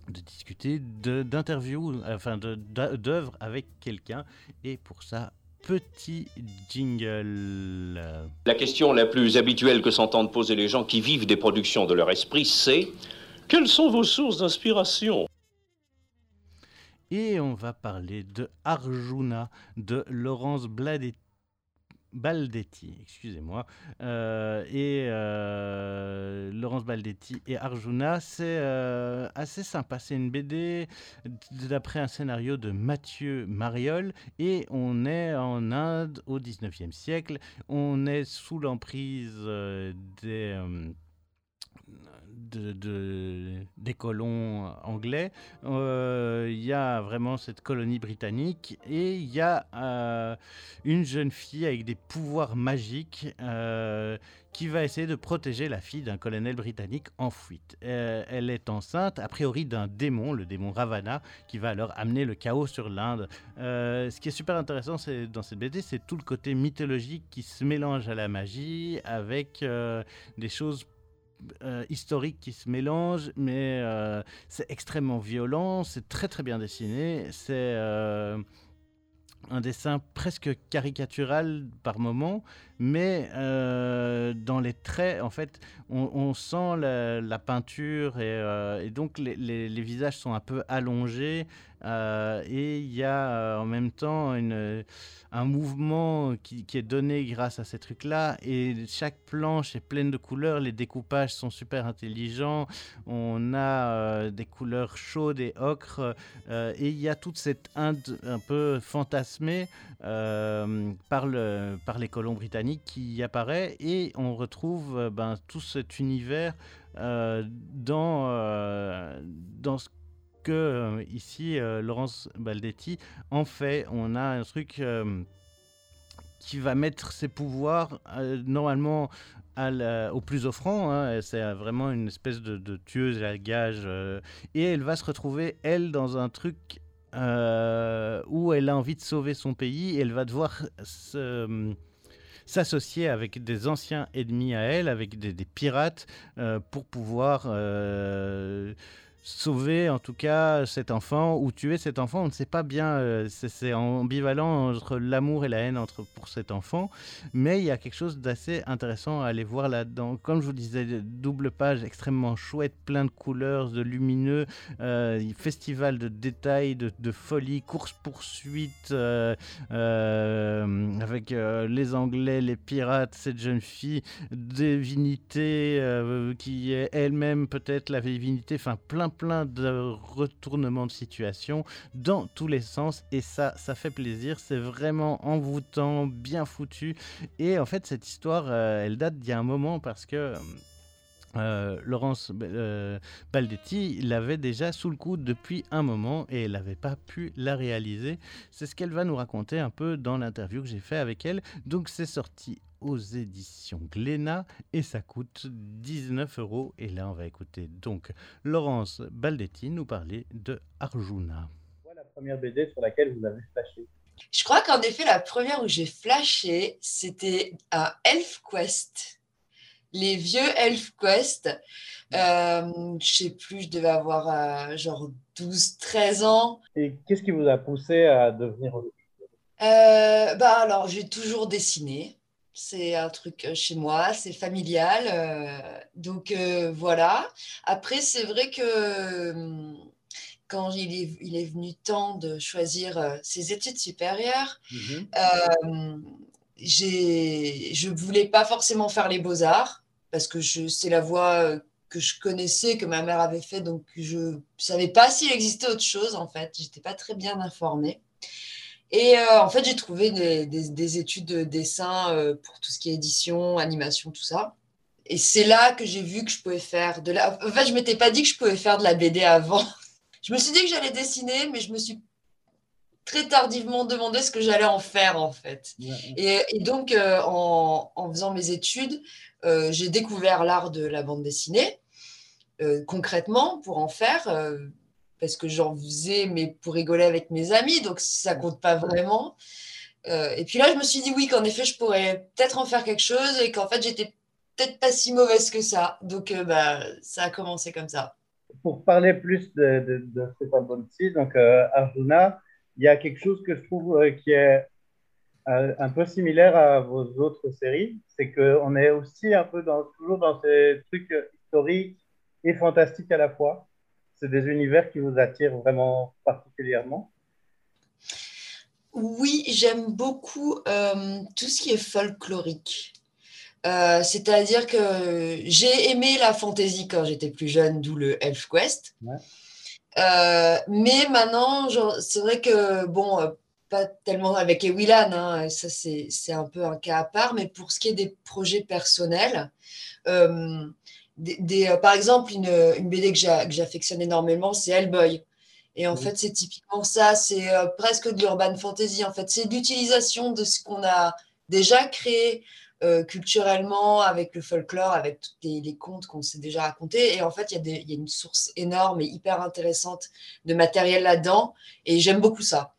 de discuter de- d'interviews, enfin d'œuvres avec quelqu'un. Et pour ça, petit jingle. La question la plus habituelle que s'entendent poser les gens qui vivent des productions de leur esprit, c'est quelles sont vos sources d'inspiration? Et on va parler de Arjuna de Laurence Bladet- Baldetti, excusez-moi, euh, et euh, Laurence Baldetti et Arjuna. C'est euh, assez sympa. C'est une BD d'après un scénario de Mathieu Mariol et on est en Inde au 19e siècle. On est sous l'emprise des. De, de- des colons anglais. Euh, Il y a vraiment cette colonie britannique et il y a euh, une jeune fille avec des pouvoirs magiques euh, qui va essayer de protéger la fille d'un colonel britannique en fuite. Elle est enceinte, a priori, d'un démon, le démon Ravana, qui va alors amener le chaos sur l'Inde. Ce qui est super intéressant dans cette BD, c'est tout le côté mythologique qui se mélange à la magie avec des choses euh, historiques qui se mélangent, mais euh, c'est extrêmement violent, c'est très très bien dessiné, c'est euh, un dessin presque caricatural par moment, mais euh, dans les traits, en fait, on, sent la, peinture et, euh, donc les, visages sont un peu allongés euh, et il y a en même temps un mouvement qui, est donné grâce à ces trucs-là et chaque planche est pleine de couleurs, les découpages sont super intelligents, on a des couleurs chaudes et ocre euh, et il y a toute cette Inde un peu fantasmée par les colons britanniques qui apparaît et on retrouve euh, ben, tout cet univers euh, dans, euh, dans ce que ici Laurence Baldetti en fait. On a un truc qui va mettre ses pouvoirs normalement au plus offrant. hein, c'est vraiment une espèce de, tueuse à gage. et elle va se retrouver, elle, dans un truc où elle a envie de sauver son pays. Et elle va devoir se- s'associer avec des anciens ennemis à elle, avec des, pirates, euh, pour pouvoir euh, sauver en tout cas cet enfant ou tuer cet enfant. On ne sait pas bien, euh, c'est ambivalent entre l'amour et la haine entre, pour cet enfant, mais il y a quelque chose d'assez intéressant à aller voir là-dedans. Comme je vous disais, double page extrêmement chouette, plein de couleurs, de lumineux, euh, festival de détails, de, de folie, course-poursuite euh, avec les Anglais, les pirates, cette jeune fille, divinité qui est elle-même peut-être la divinité, enfin plein plein de retournements de situation dans tous les sens et ça, ça fait plaisir, c'est vraiment envoûtant, bien foutu et en fait cette histoire, euh, elle date d'il y a un moment parce que... euh, Laurence euh, Baldetti l'avait déjà sous le coude depuis un moment et elle n'avait pas pu la réaliser. C'est ce qu'elle va nous raconter un peu dans l'interview que j'ai fait avec elle. Donc c'est sorti aux éditions Glénat et ça coûte 19 euros. Et là on va écouter donc Laurence Baldetti nous parler de Arjuna. la première BD sur laquelle vous avez flashé Je crois qu'en effet, la première où j'ai flashé, c'était à ElfQuest. Les vieux ElfQuest. Euh, je sais plus, je devais avoir euh, genre 12-13 ans. Et qu'est-ce qui vous a poussé à devenir Euh, bah alors, j'ai toujours dessiné. C'est un truc euh, chez moi, c'est familial. euh, donc euh, voilà. Après, c'est vrai que quand il est, il est venu temps de choisir ses études supérieures, euh, j'ai, je ne voulais pas forcément faire les beaux-arts parce que je, c'est la voie que je connaissais, que ma mère avait fait, donc je ne savais pas s'il existait autre chose en fait. J'étais pas très bien informée. Et euh, en fait, j'ai trouvé des, des- des études de dessin euh, pour tout ce qui est édition, animation, tout ça. Et c'est là que j'ai vu que je pouvais faire de la. En fait, je m'étais pas dit que je pouvais faire de la BD avant. Je me suis dit que j'allais dessiner, mais je me suis très tardivement demandé ce que j'allais en faire en fait. Et, et donc, euh, en, en faisant mes études, j'ai découvert l'art de la bande dessinée, concrètement, pour en faire, parce que j'en faisais, mais pour rigoler avec mes amis, donc ça compte pas vraiment. Euh, et puis là, je me suis dit oui, qu'en effet, je pourrais peut-être en faire quelque chose et qu'en fait, j'étais peut-être pas si mauvaise que ça. Donc, euh, bah, ça a commencé comme ça. Pour parler plus de, de, de cet album-ci, donc euh, Arjuna, il y a quelque chose que je trouve euh, qui est un peu similaire à vos autres séries, c'est qu'on est aussi un peu dans, toujours dans ces trucs historiques et fantastiques à la fois. C'est des univers qui vous attirent vraiment particulièrement? Oui, j'aime beaucoup euh, tout ce qui est folklorique. Euh, C'est-à-dire que j'ai aimé la fantasy quand j'étais plus jeune, d'où le ElfQuest. Ouais. Euh, mais maintenant, c'est vrai que, bon, pas tellement avec Ewilan, hein, ça c'est c'est un peu un cas à part, mais pour ce qui est des projets personnels, euh, des, des- euh, par exemple, une, une BD que j'a- que j'affectionne énormément, c'est Hellboy. Et en fait, c'est typiquement ça, c'est euh, presque de l'urban fantasy. En fait, c'est l'utilisation de ce qu'on a déjà créé euh, culturellement avec le folklore, avec tous les, les contes qu'on s'est déjà racontés. Et en fait, il y, a y une source énorme et hyper intéressante de matériel là-dedans. Et j'aime beaucoup ça.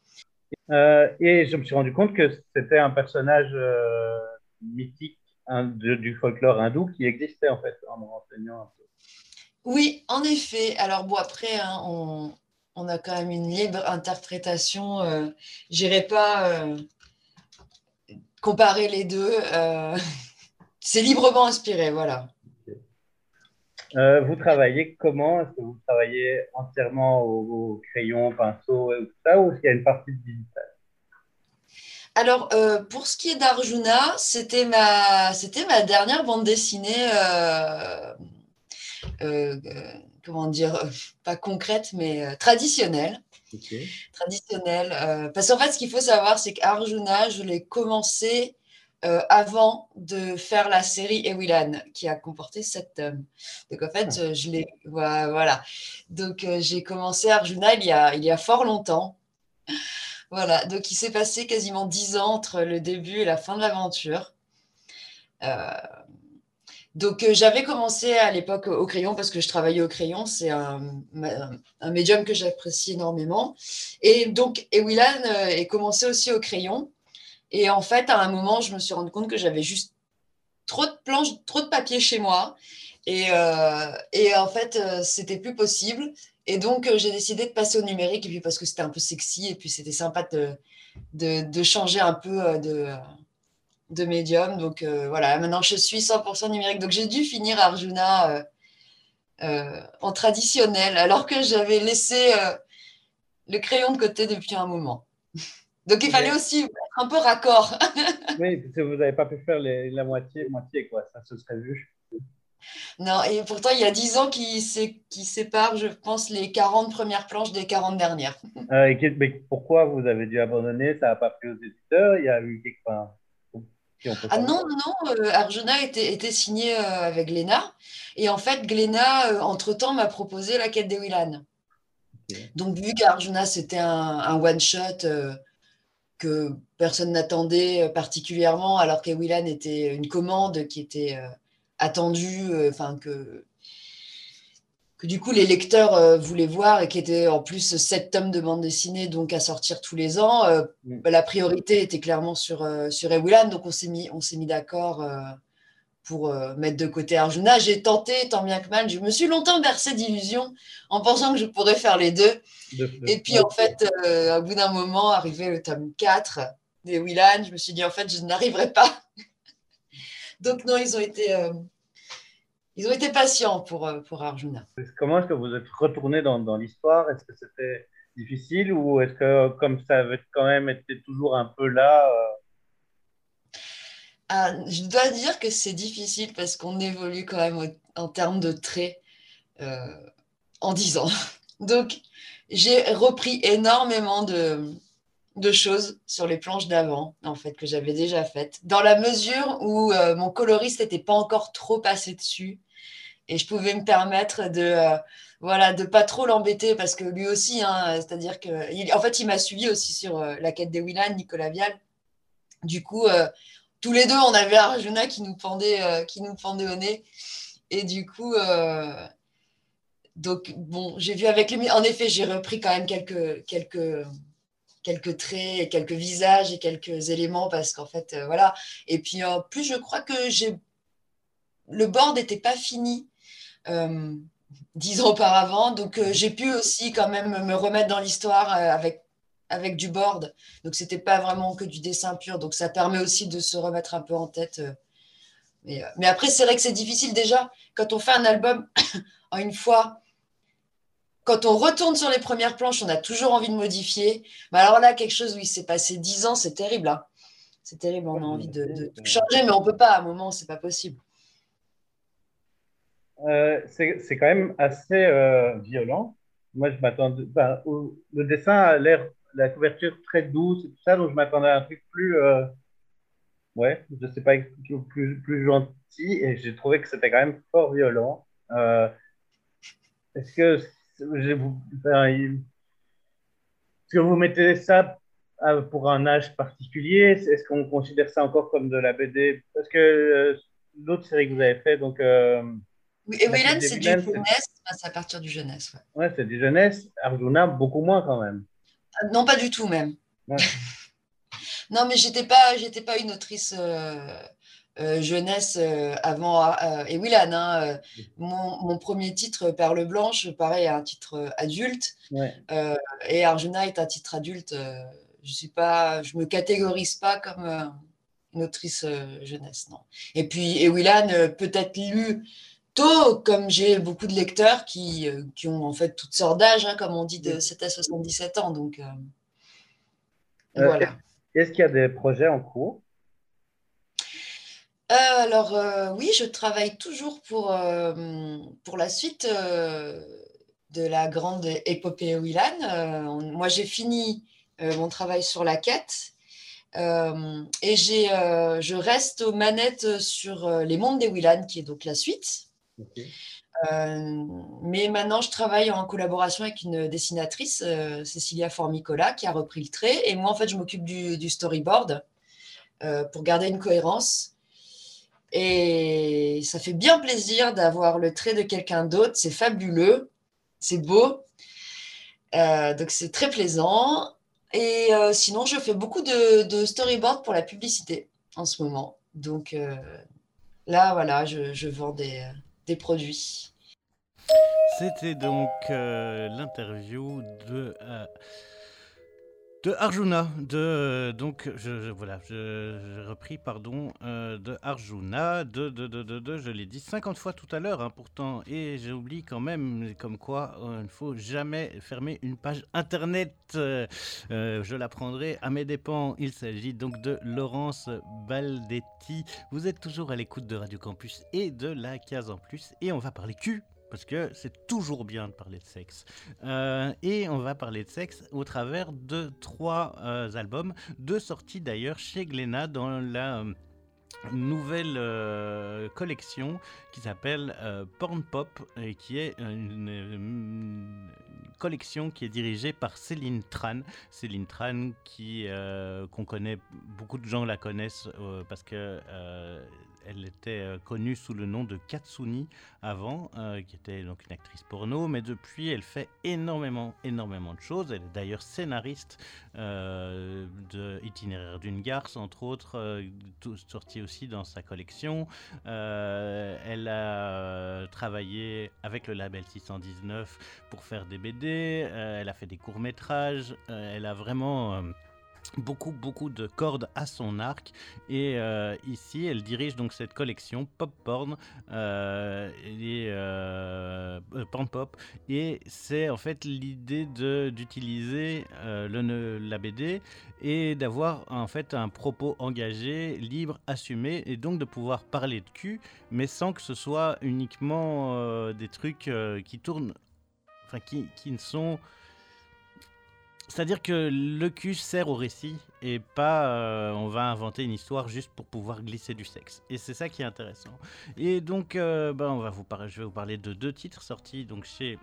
Euh, et je me suis rendu compte que c'était un personnage mythique de- du folklore hindou qui existait en fait en me renseignant un peu. Oui, en effet. Alors bon, après, hein, on, on a quand même une libre interprétation. Euh, J'irai pas euh, comparer les deux. euh, c'est librement inspiré, voilà. Vous travaillez comment? Est-ce que vous travaillez entièrement au, au crayon, pinceau et tout ça, ou est-ce qu'il y a une partie de digital? Alors, euh, pour ce qui est d'Arjuna, c'était ma, c'était ma dernière bande dessinée, euh, euh, comment dire, pas concrète, mais traditionnelle. Traditionnelle. parce qu'en fait, ce qu'il faut savoir, c'est qu'Arjuna, je l'ai commencé avant de faire la série Ewilan, qui a comporté sept tomes. Donc, en fait, euh, je l'ai. Voilà. Donc, j'ai commencé Arjuna il y a, il y a fort longtemps. Voilà. Donc, il s'est passé quasiment dix ans entre le début et la fin de l'aventure. Euh, donc, euh, j'avais commencé à l'époque au crayon parce que je travaillais au crayon. C'est un, médium que j'apprécie énormément. Et donc, Ewilan euh, est commencé aussi au crayon. Et en fait, à un moment, je me suis rendu compte que j'avais juste trop de planches, trop de papier chez moi. Et, et en fait, c'était plus possible. Et donc, euh, j'ai décidé de passer au numérique. Et puis, parce que c'était un peu sexy. Et puis, c'était sympa de, de, de changer un peu euh, de, de médium. Donc, euh, voilà, maintenant, je suis 100% numérique. Donc, j'ai dû finir Arjuna euh, euh, en traditionnel, alors que j'avais laissé le crayon de côté depuis un moment. Donc, il fallait aussi être un peu raccord. Oui, parce que vous n'avez pas pu faire les- la moitié, moitié quoi, ça se serait vu. Non, et pourtant, il y a 10 ans qui, sé- qui séparent, je pense, les 40 premières planches des 40 dernières. Euh, et mais pourquoi vous avez dû abandonner? Ça n'a pas plu aux éditeurs? Il y a eu quelque. Si peut Ah non, non, non, euh, Arjuna était, était signé euh, avec Glénat. Et en fait, Glénat, euh, entre-temps, m'a proposé la quête des Willan. Donc, vu qu'Arjuna, c'était un, un one-shot que personne n'attendait particulièrement, alors qu'Ewilan était une commande qui était attendue, euh, enfin, que, que du coup les lecteurs euh, voulaient voir et qui était en plus sept tomes de bande dessinée, donc à sortir tous les ans, euh, Mm. bah, la priorité était clairement sur, euh, sur Ewilan, donc on s'est mis, on s'est mis d'accord pour mettre de côté Arjuna. J'ai tenté, tant bien que mal, je me suis longtemps bercé d'illusions en pensant que je pourrais faire les deux. De- de- Et puis, en fait, au bout d'un moment, arrivé le tome 4 des Willan, je me suis dit, en fait, je n'arriverai pas. Donc, non, ils ont été, euh, ils ont été patients pour, euh, pour Arjuna. Comment est-ce que vous êtes retourné dans, dans l'histoire? Est-ce que c'était difficile ou est-ce que, comme ça avait quand même été toujours un peu là euh, Ah, je dois dire que c'est difficile parce qu'on évolue quand même au- en termes de traits euh, en 10 ans. Donc, j'ai repris énormément de, de choses sur les planches d'avant, en fait, que j'avais déjà faites, dans la mesure où euh, mon coloriste n'était pas encore trop passé dessus et je pouvais me permettre de euh, voilà de pas trop l'embêter parce que lui aussi, hein, c'est-à-dire que il- en fait, il m'a suivi aussi sur euh, la quête des Willan, Nicolas Vial. Du coup, euh, tous les deux, on avait Arjuna qui nous pendait, qui nous pendait au nez. Et du coup, donc bon, j'ai vu avec lui. En effet, j'ai repris quand même quelques, quelques, quelques traits, et quelques visages et quelques éléments parce qu'en fait, euh, voilà. Et puis en plus, je crois que j'ai le board n'était pas fini euh, dix ans auparavant, donc euh, j'ai pu aussi quand même me remettre dans l'histoire avec avec du board. Donc, c'était pas vraiment que du dessin pur. Donc, ça permet aussi de se remettre un peu en tête. Mais, mais après, c'est vrai que c'est difficile déjà quand on fait un album en une fois. Quand on retourne sur les premières planches, on a toujours envie de modifier. Mais alors là, quelque chose où il s'est passé 10 ans, c'est terrible. hein. C'est terrible, on a envie de, de changer, mais on peut pas. À un moment, c'est pas possible. Euh, c'est quand même assez euh, violent. Moi, je m'attendais. au- le dessin a l'air, la couverture très douce et tout ça, donc je m'attendais à un truc plus. euh, ouais, je sais pas, plus, plus gentil, et j'ai trouvé que c'était quand même fort violent. Est-ce que je vous, enfin, il- est-ce que vous mettez ça euh, pour un âge particulier? Est-ce qu'on considère ça encore comme de la BD? Parce que euh, l'autre série que vous avez fait, donc. euh, Oui, des c'est du jeunesse. C'est à partir du jeunesse. ouais. Ouais, c'est du jeunesse. Arjuna, beaucoup moins quand même. Ah, Non, pas du tout même. Ouais. Non, mais j'étais pas, j'étais pas une autrice euh, jeunesse euh, avant euh, et Willan. hein, mon, mon premier titre, Perle Blanche, pareil, un titre adulte. Ouais. Et Arjuna est un titre adulte. je suis pas, je me catégorise pas comme une autrice jeunesse, non. Et puis, et Willan, peut-être lu tôt, comme j'ai beaucoup de lecteurs qui, qui ont en fait toutes sortes d'âges, hein, comme on dit, de 7 à 77 ans. Donc, voilà. Est-ce qu'il y a des projets en cours? Euh, alors euh, oui, je travaille toujours pour, euh, pour la suite de la grande épopée Willan. Moi, j'ai fini mon travail sur la quête et j'ai, je reste aux manettes sur Les Mondes des Willan, qui est donc la suite. Mais maintenant, je travaille en collaboration avec une dessinatrice, Cecilia Formicola, qui a repris le trait. Et moi, en fait, je m'occupe du, du storyboard pour garder une cohérence. Et ça fait bien plaisir d'avoir le trait de quelqu'un d'autre. C'est fabuleux, c'est beau. Euh, donc, c'est très plaisant. Et euh, sinon, je fais beaucoup de, de storyboard pour la publicité en ce moment. Donc euh, là, voilà, je, vends des, produits. C'était donc l'interview de, de Arjuna. De, euh, donc, je, voilà, j'ai repris, pardon, euh, de Arjuna, de, de, de, de, de- je l'ai dit 50 fois tout à l'heure, hein, pourtant, et j'ai oublié quand même, comme quoi euh, il ne faut jamais fermer une page internet. Je l'apprendrai à mes dépens. Il s'agit donc de Laurence Baldetti. Vous êtes toujours à l'écoute de Radio Campus et de la case en plus, et on va parler cul. Parce que c'est toujours bien de parler de sexe. Euh, et on va parler de sexe au travers de trois euh, albums, deux sortis d'ailleurs chez Glénat dans la euh, nouvelle collection qui s'appelle Porn Pop et qui est une, une collection qui est dirigée par Céline Tran. Céline Tran qui qu'on connaît, beaucoup de gens la connaissent parce que elle était euh, connue sous le nom de Katsuni avant, euh, qui était donc une actrice porno, mais depuis elle fait énormément, énormément de choses. Elle est d'ailleurs scénariste euh, de Itinéraire d'une garce, entre autres, euh, aussi dans sa collection. Euh, elle a travaillé avec le label 619 pour faire des BD, elle a fait des courts-métrages, euh, elle a vraiment... beaucoup beaucoup de cordes à son arc. Et euh, ici elle dirige donc cette collection pop porn euh, et euh, euh, pop. Et c'est en fait l'idée de d'utiliser le la BD et d'avoir en fait un propos engagé libre assumé et donc de pouvoir parler de cul mais sans que ce soit uniquement des trucs qui tournent enfin qui, qui ne sont c'est-à-dire que le cul sert au récit et pas euh, on va inventer une histoire juste pour pouvoir glisser du sexe. Et c'est ça qui est intéressant. Et donc, euh, ben, on va vous je vais vous parler de deux titres sortis donc chez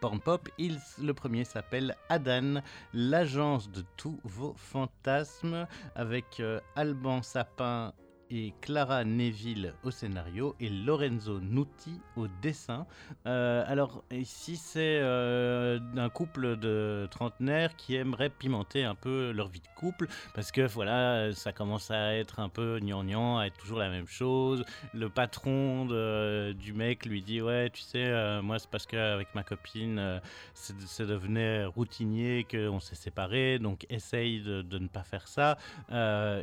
Pornpop. Il, le premier s'appelle Adan, l'agence de tous vos fantasmes, avec euh, Alban Sapin et Clara Neville au scénario et Lorenzo Nuti au dessin. Euh, alors ici c'est euh, un couple de trentenaires qui aimerait pimenter un peu leur vie de couple parce que voilà ça commence à être un peu gnangnan, à être toujours la même chose. Le patron du mec lui dit ouais tu sais euh, moi c'est parce qu'avec ma copine euh, c'est c'est devenu routinier qu'on s'est séparés donc essaye de, de ne pas faire ça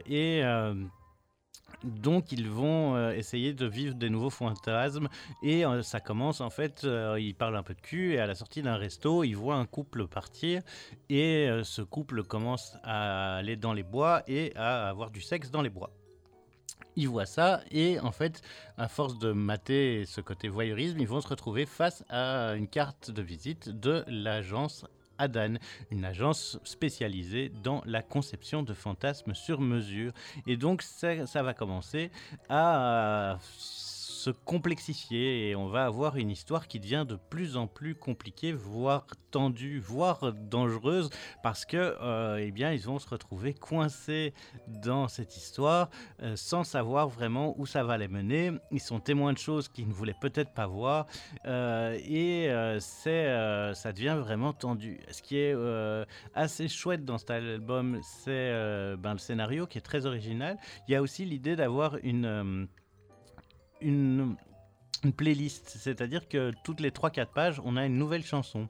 et Donc ils vont euh, essayer de vivre des nouveaux fantasmes et euh, ça commence en fait, euh, ils parlent un peu de cul et à la sortie d'un resto, ils voient un couple partir et ce couple commence à aller dans les bois et à avoir du sexe dans les bois. Ils voient ça et en fait, à force de mater ce côté voyeurisme, ils vont se retrouver face à une carte de visite de l'agence Adan, une agence spécialisée dans la conception de fantasmes sur mesure. Et donc ça, ça va commencer à se complexifier et on va avoir une histoire qui devient de plus en plus compliquée, voire tendue, voire dangereuse, parce que euh, eh bien ils vont se retrouver coincés dans cette histoire euh, sans savoir vraiment où ça va les mener. Ils sont témoins de choses qu'ils ne voulaient peut-être pas voir euh, et euh, c'est ça devient vraiment tendu. Ce qui est assez chouette dans cet album, c'est ben, le scénario qui est très original. Il y a aussi l'idée d'avoir une une, playlist, c'est-à-dire que toutes les 3-4 pages, on a une nouvelle chanson.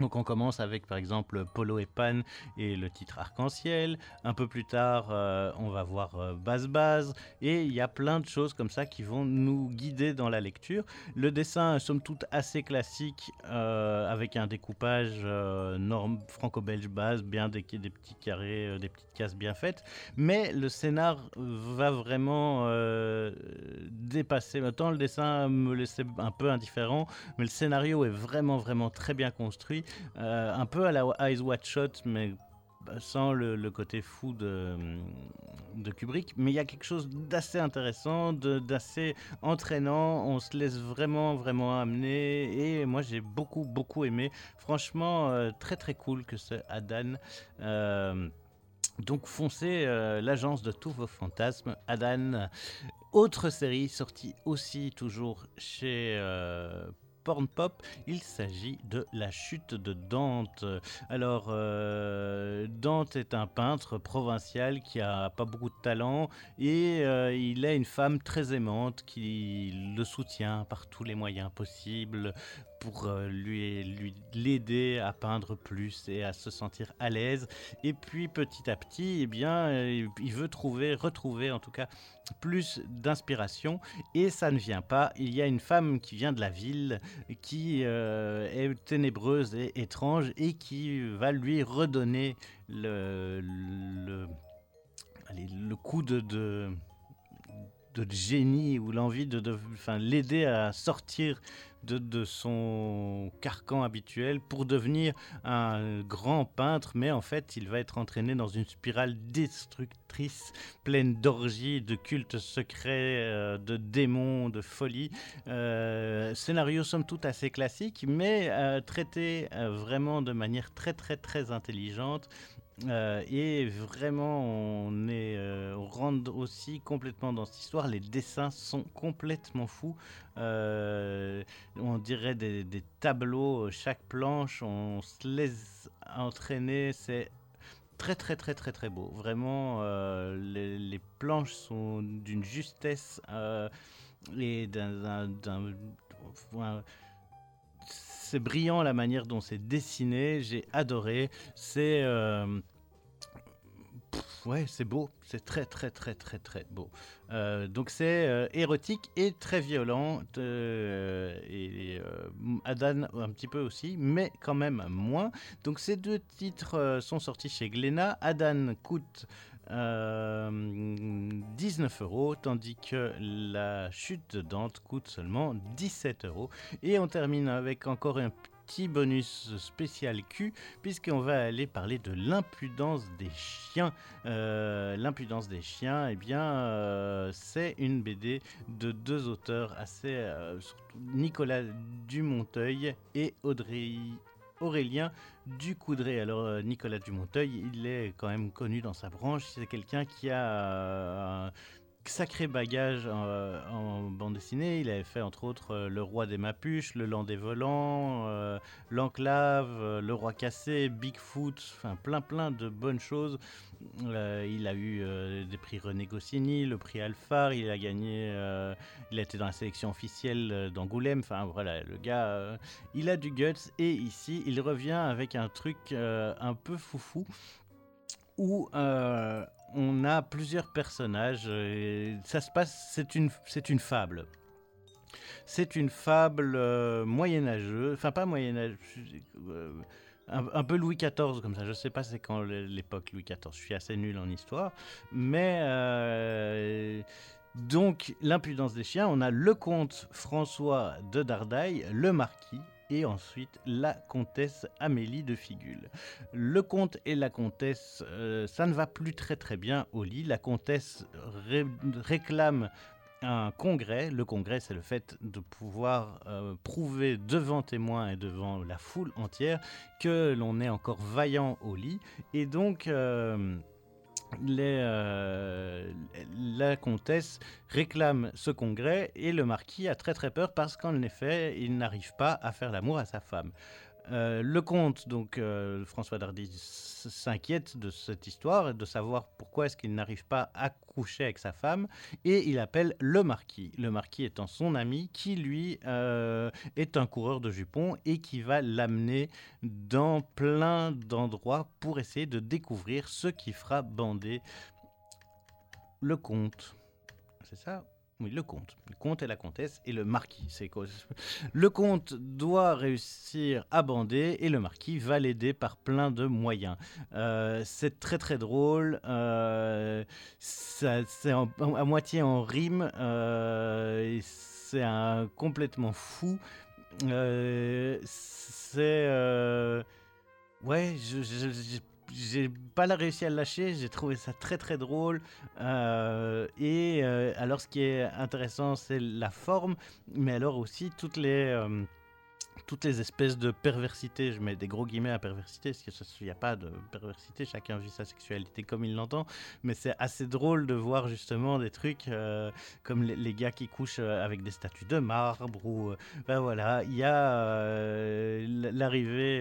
Donc on commence avec par exemple Polo et Pan et le titre Arc-en-Ciel. Un peu plus tard, euh, on va voir euh, Base. Et il y a plein de choses comme ça qui vont nous guider dans la lecture. Le dessin somme toute assez classique euh, avec un découpage euh, norme franco-belge base, bien des, petits carrés, des petites cases bien faites. Mais le scénar va vraiment dépasser. Autant le dessin me laissait un peu indifférent, mais le scénario est vraiment vraiment très bien construit. Euh, un peu à la Eyes Wide Shut, mais sans le, côté fou de, Kubrick. Mais il y a quelque chose d'assez intéressant, d'assez entraînant. On se laisse vraiment, vraiment amener. Et moi, j'ai beaucoup, beaucoup aimé. Franchement, euh, très, très cool que ce Adan. Euh, donc foncez l'agence de tous vos fantasmes, Adan. Autre série sortie aussi toujours chez il s'agit de La chute de Dante. Alors, euh, Dante est un peintre provincial qui a pas beaucoup de talent et euh, il a une femme très aimante qui le soutient par tous les moyens possibles pour euh, lui l'aider à peindre plus et à se sentir à l'aise. Et puis petit à petit, eh bien, euh, il veut trouver, retrouver en tout cas plus d'inspiration et ça ne vient pas. Il y a une femme qui vient de la ville qui euh, est ténébreuse et étrange et qui va lui redonner le, le, coup de, de, génie ou l'envie de, de l'aider à sortir de, son carcan habituel pour devenir un grand peintre, mais en fait il va être entraîné dans une spirale destructrice pleine d'orgies, de cultes secrets, euh, de démons, de folie. Euh, scénario somme toute assez classique, mais euh, traité euh, vraiment de manière très très très intelligente. Euh, et vraiment, on, est, euh, on rentre aussi complètement dans cette histoire. Les dessins sont complètement fous. Euh, on dirait des, tableaux, chaque planche, on se laisse entraîner. C'est très très très très très beau. Vraiment, les, planches sont d'une justesse et d'un- c'est brillant la manière dont c'est dessiné, j'ai adoré. C'est euh, beau, c'est très très très très très beau. Euh, donc c'est euh, érotique et très violent et Adan un petit peu aussi, mais quand même moins. Donc ces deux titres sont sortis chez Glénat. Adan coûte euh, 19 euros, tandis que la chute de Dante coûte seulement 17 euros. Et on termine avec encore un petit bonus spécial Q, puisqu'on va aller parler de l'impudence des chiens. Euh, l'impudence des chiens, eh bien, euh, c'est une BD de deux auteurs assez, euh, surtout Nicolas Dumonteuil et Audrey. Aurélien Ducoudray. Alors euh, Nicolas Dumonteuil, il est quand même connu dans sa branche. C'est quelqu'un qui a euh, sacré bagage euh, en bande dessinée. Il avait fait entre autres euh, Le Roi des Mapuches, Le Land des Volants, euh, L'Enclave, Le Roi Cassé, Bigfoot, enfin plein plein de bonnes choses. Il a eu des prix René Goscinny, le prix Alphard, il a gagné, il a été dans la sélection officielle d'Angoulême. Enfin voilà, le gars, il a du guts et ici il revient avec un truc un peu foufou où on a plusieurs personnages. euh, et ça se passe, c'est une, c'est une fable. C'est une fable euh, moyenâgeuse, enfin pas moyenâgeuse, euh, un, peu Louis XIV comme ça. Je sais pas c'est quand l'époque Louis XIV. Je suis assez nul en histoire, mais donc l'impudence des chiens. On a le comte François de Dardaille, le marquis. Et ensuite, la comtesse Amélie de Figule. Le comte et la comtesse, euh, ça ne va plus très très bien au lit. La comtesse ré- réclame un congrès. Le congrès, c'est le fait de pouvoir euh, prouver devant témoins et devant la foule entière que l'on est encore vaillant au lit. Et donc, euh, euh, la comtesse réclame ce congrès et le marquis a très très peur parce qu'en effet, il n'arrive pas à faire l'amour à sa femme. Euh, le comte, donc euh, François Dardy, s'inquiète de cette histoire et de savoir pourquoi est-ce qu'il n'arrive pas à coucher avec sa femme et il appelle le marquis. Le marquis étant son ami qui lui euh, est un coureur de jupons et qui va l'amener dans plein d'endroits pour essayer de découvrir ce qui fera bander le comte. C'est ça? Oui, le comte. Le comte et la comtesse et le marquis. C'est Le comte doit réussir à bander et le marquis va l'aider par plein de moyens. Euh, c'est très très drôle. euh, c'est à moitié en rime. euh, c'est un complètement fou. Euh, c'est ouais, je- je- j'ai pas réussi à le lâcher. J'ai trouvé ça très très drôle. Euh, et euh, alors, ce qui est intéressant, c'est la forme, mais alors aussi toutes les euh, toutes les espèces de perversité, je mets des gros guillemets à perversité, parce qu'il n'y a pas de perversité, chacun vit sa sexualité comme il l'entend, mais c'est assez drôle de voir justement des trucs euh, comme les, gars qui couchent euh, avec des statues de marbre, ou euh, ben voilà, il y a l'arrivée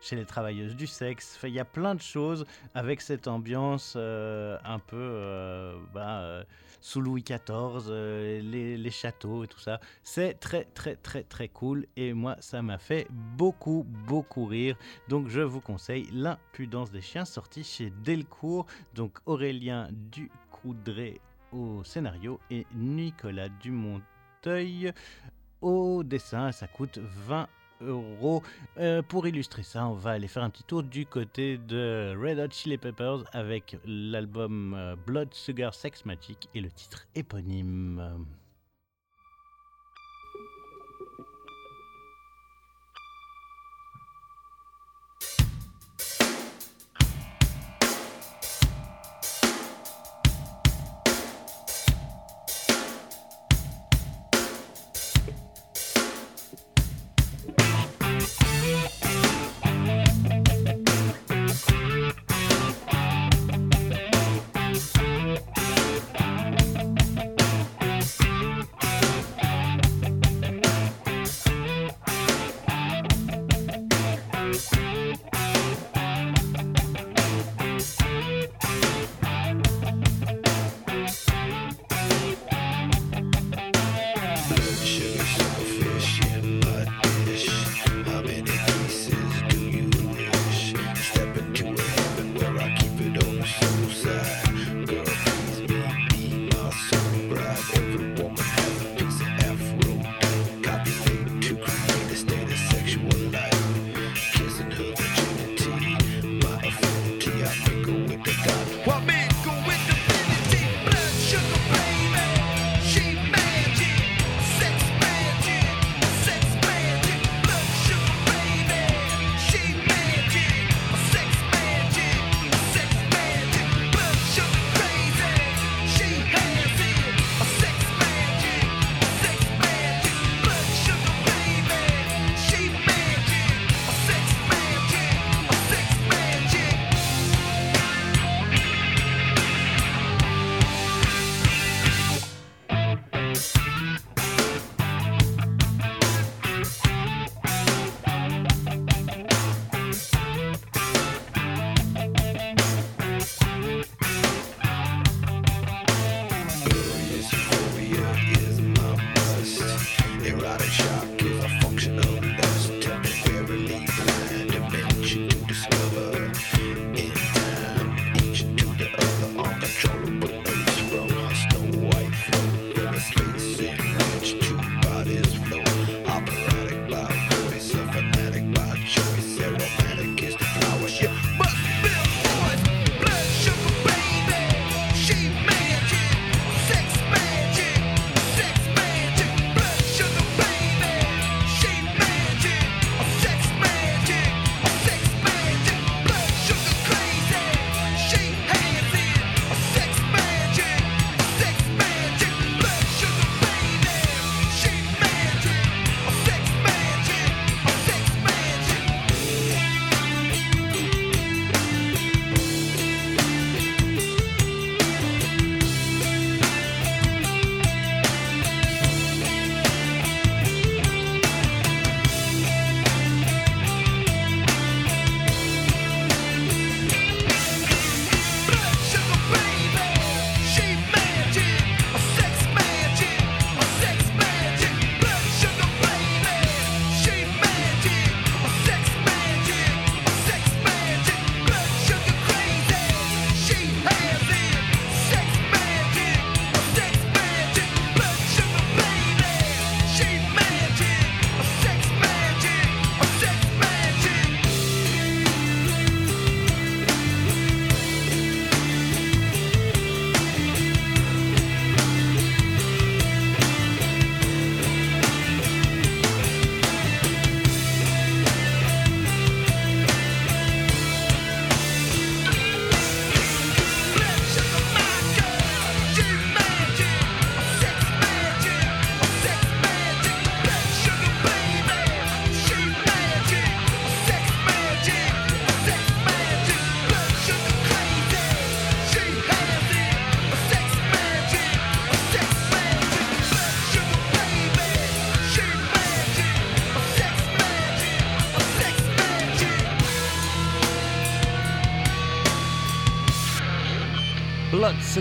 chez les travailleuses du sexe, il y a plein de choses avec cette ambiance un peu ben, sous Louis XIV, euh, les, châteaux et tout ça. C'est très très très très cool et moi ça m'a fait beaucoup beaucoup rire. Donc je vous conseille L'impudence des chiens sorti chez Delcourt. Donc Aurélien Ducoudray au scénario et Nicolas Dumonteuil au dessin. Ça coûte 20 Euh, pour illustrer ça, on va aller faire un petit tour du côté de Red Hot Chili Peppers avec l'album euh, Blood Sugar Sex Magic et le titre éponyme.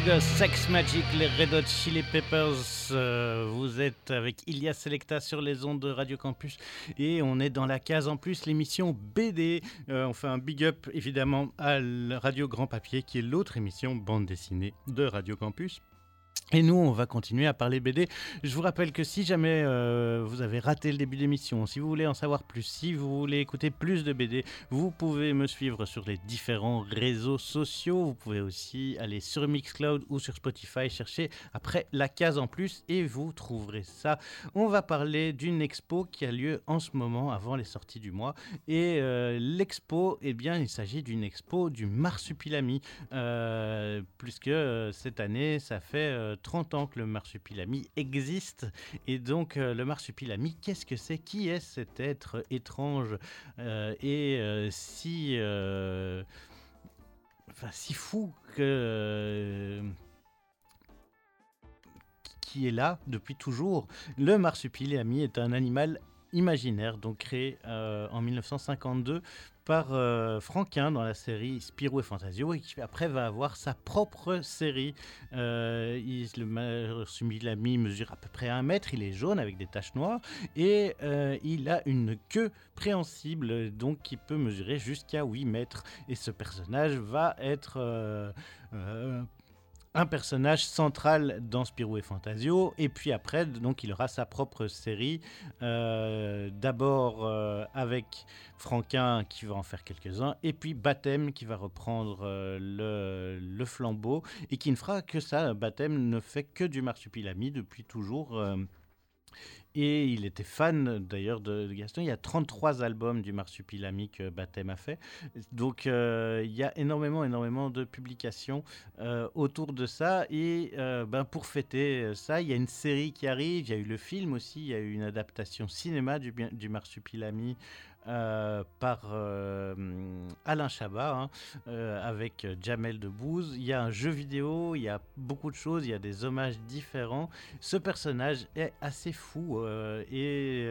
Sex Magic, les Red Hot Chili Peppers. Euh, vous êtes avec Ilia Selecta sur les ondes de Radio Campus et on est dans la case en plus l'émission BD. Euh, on fait un big up évidemment à Radio Grand Papier qui est l'autre émission bande dessinée de Radio Campus. Et nous, on va continuer à parler BD. Je vous rappelle que si jamais euh, vous avez raté le début d'émission, si vous voulez en savoir plus, si vous voulez écouter plus de BD, vous pouvez me suivre sur les différents réseaux sociaux. Vous pouvez aussi aller sur Mixcloud ou sur Spotify, chercher après la case en plus et vous trouverez ça. On va parler d'une expo qui a lieu en ce moment avant les sorties du mois. Et euh, l'expo, eh bien, il s'agit d'une expo du Marsupilami, euh, puisque cette année, ça fait euh, 30 ans que le marsupilami existe. Et donc, euh, le marsupilami, qu'est-ce que c'est? Qui est cet être étrange? Euh, et euh, si, euh, enfin, si fou que qui est là depuis toujours? Le marsupilami est un animal imaginaire, donc créé euh, en 1952 par euh, Franquin dans la série Spirou et Fantasio et qui après va avoir sa propre série. Euh, il- le mesure à peu près un mètre, il est jaune avec des taches noires et euh, il a une queue préhensible donc qui peut mesurer jusqu'à 8 mètres et ce personnage va être un personnage central dans Spirou et Fantasio, et puis après, donc il aura sa propre série, euh, d'abord euh, avec Franquin qui va en faire quelques-uns, et puis Baptême qui va reprendre euh, le, flambeau, et qui ne fera que ça. Baptême ne fait que du marsupilami depuis toujours. Euh, et il était fan d'ailleurs de, Gaston. Il y a 33 albums du Marsupilami que Baptême a fait. Donc euh, il y a énormément, énormément de publications euh, autour de ça. Et euh, ben, pour fêter euh, ça, il y a une série qui arrive. Il y a eu le film aussi. Il y a eu une adaptation cinéma du Marsupilami. Euh, par euh, Alain Chabat hein, euh, avec Jamel Debbouze. Il y a un jeu vidéo, il y a beaucoup de choses, il y a des hommages différents. Ce personnage est assez fou et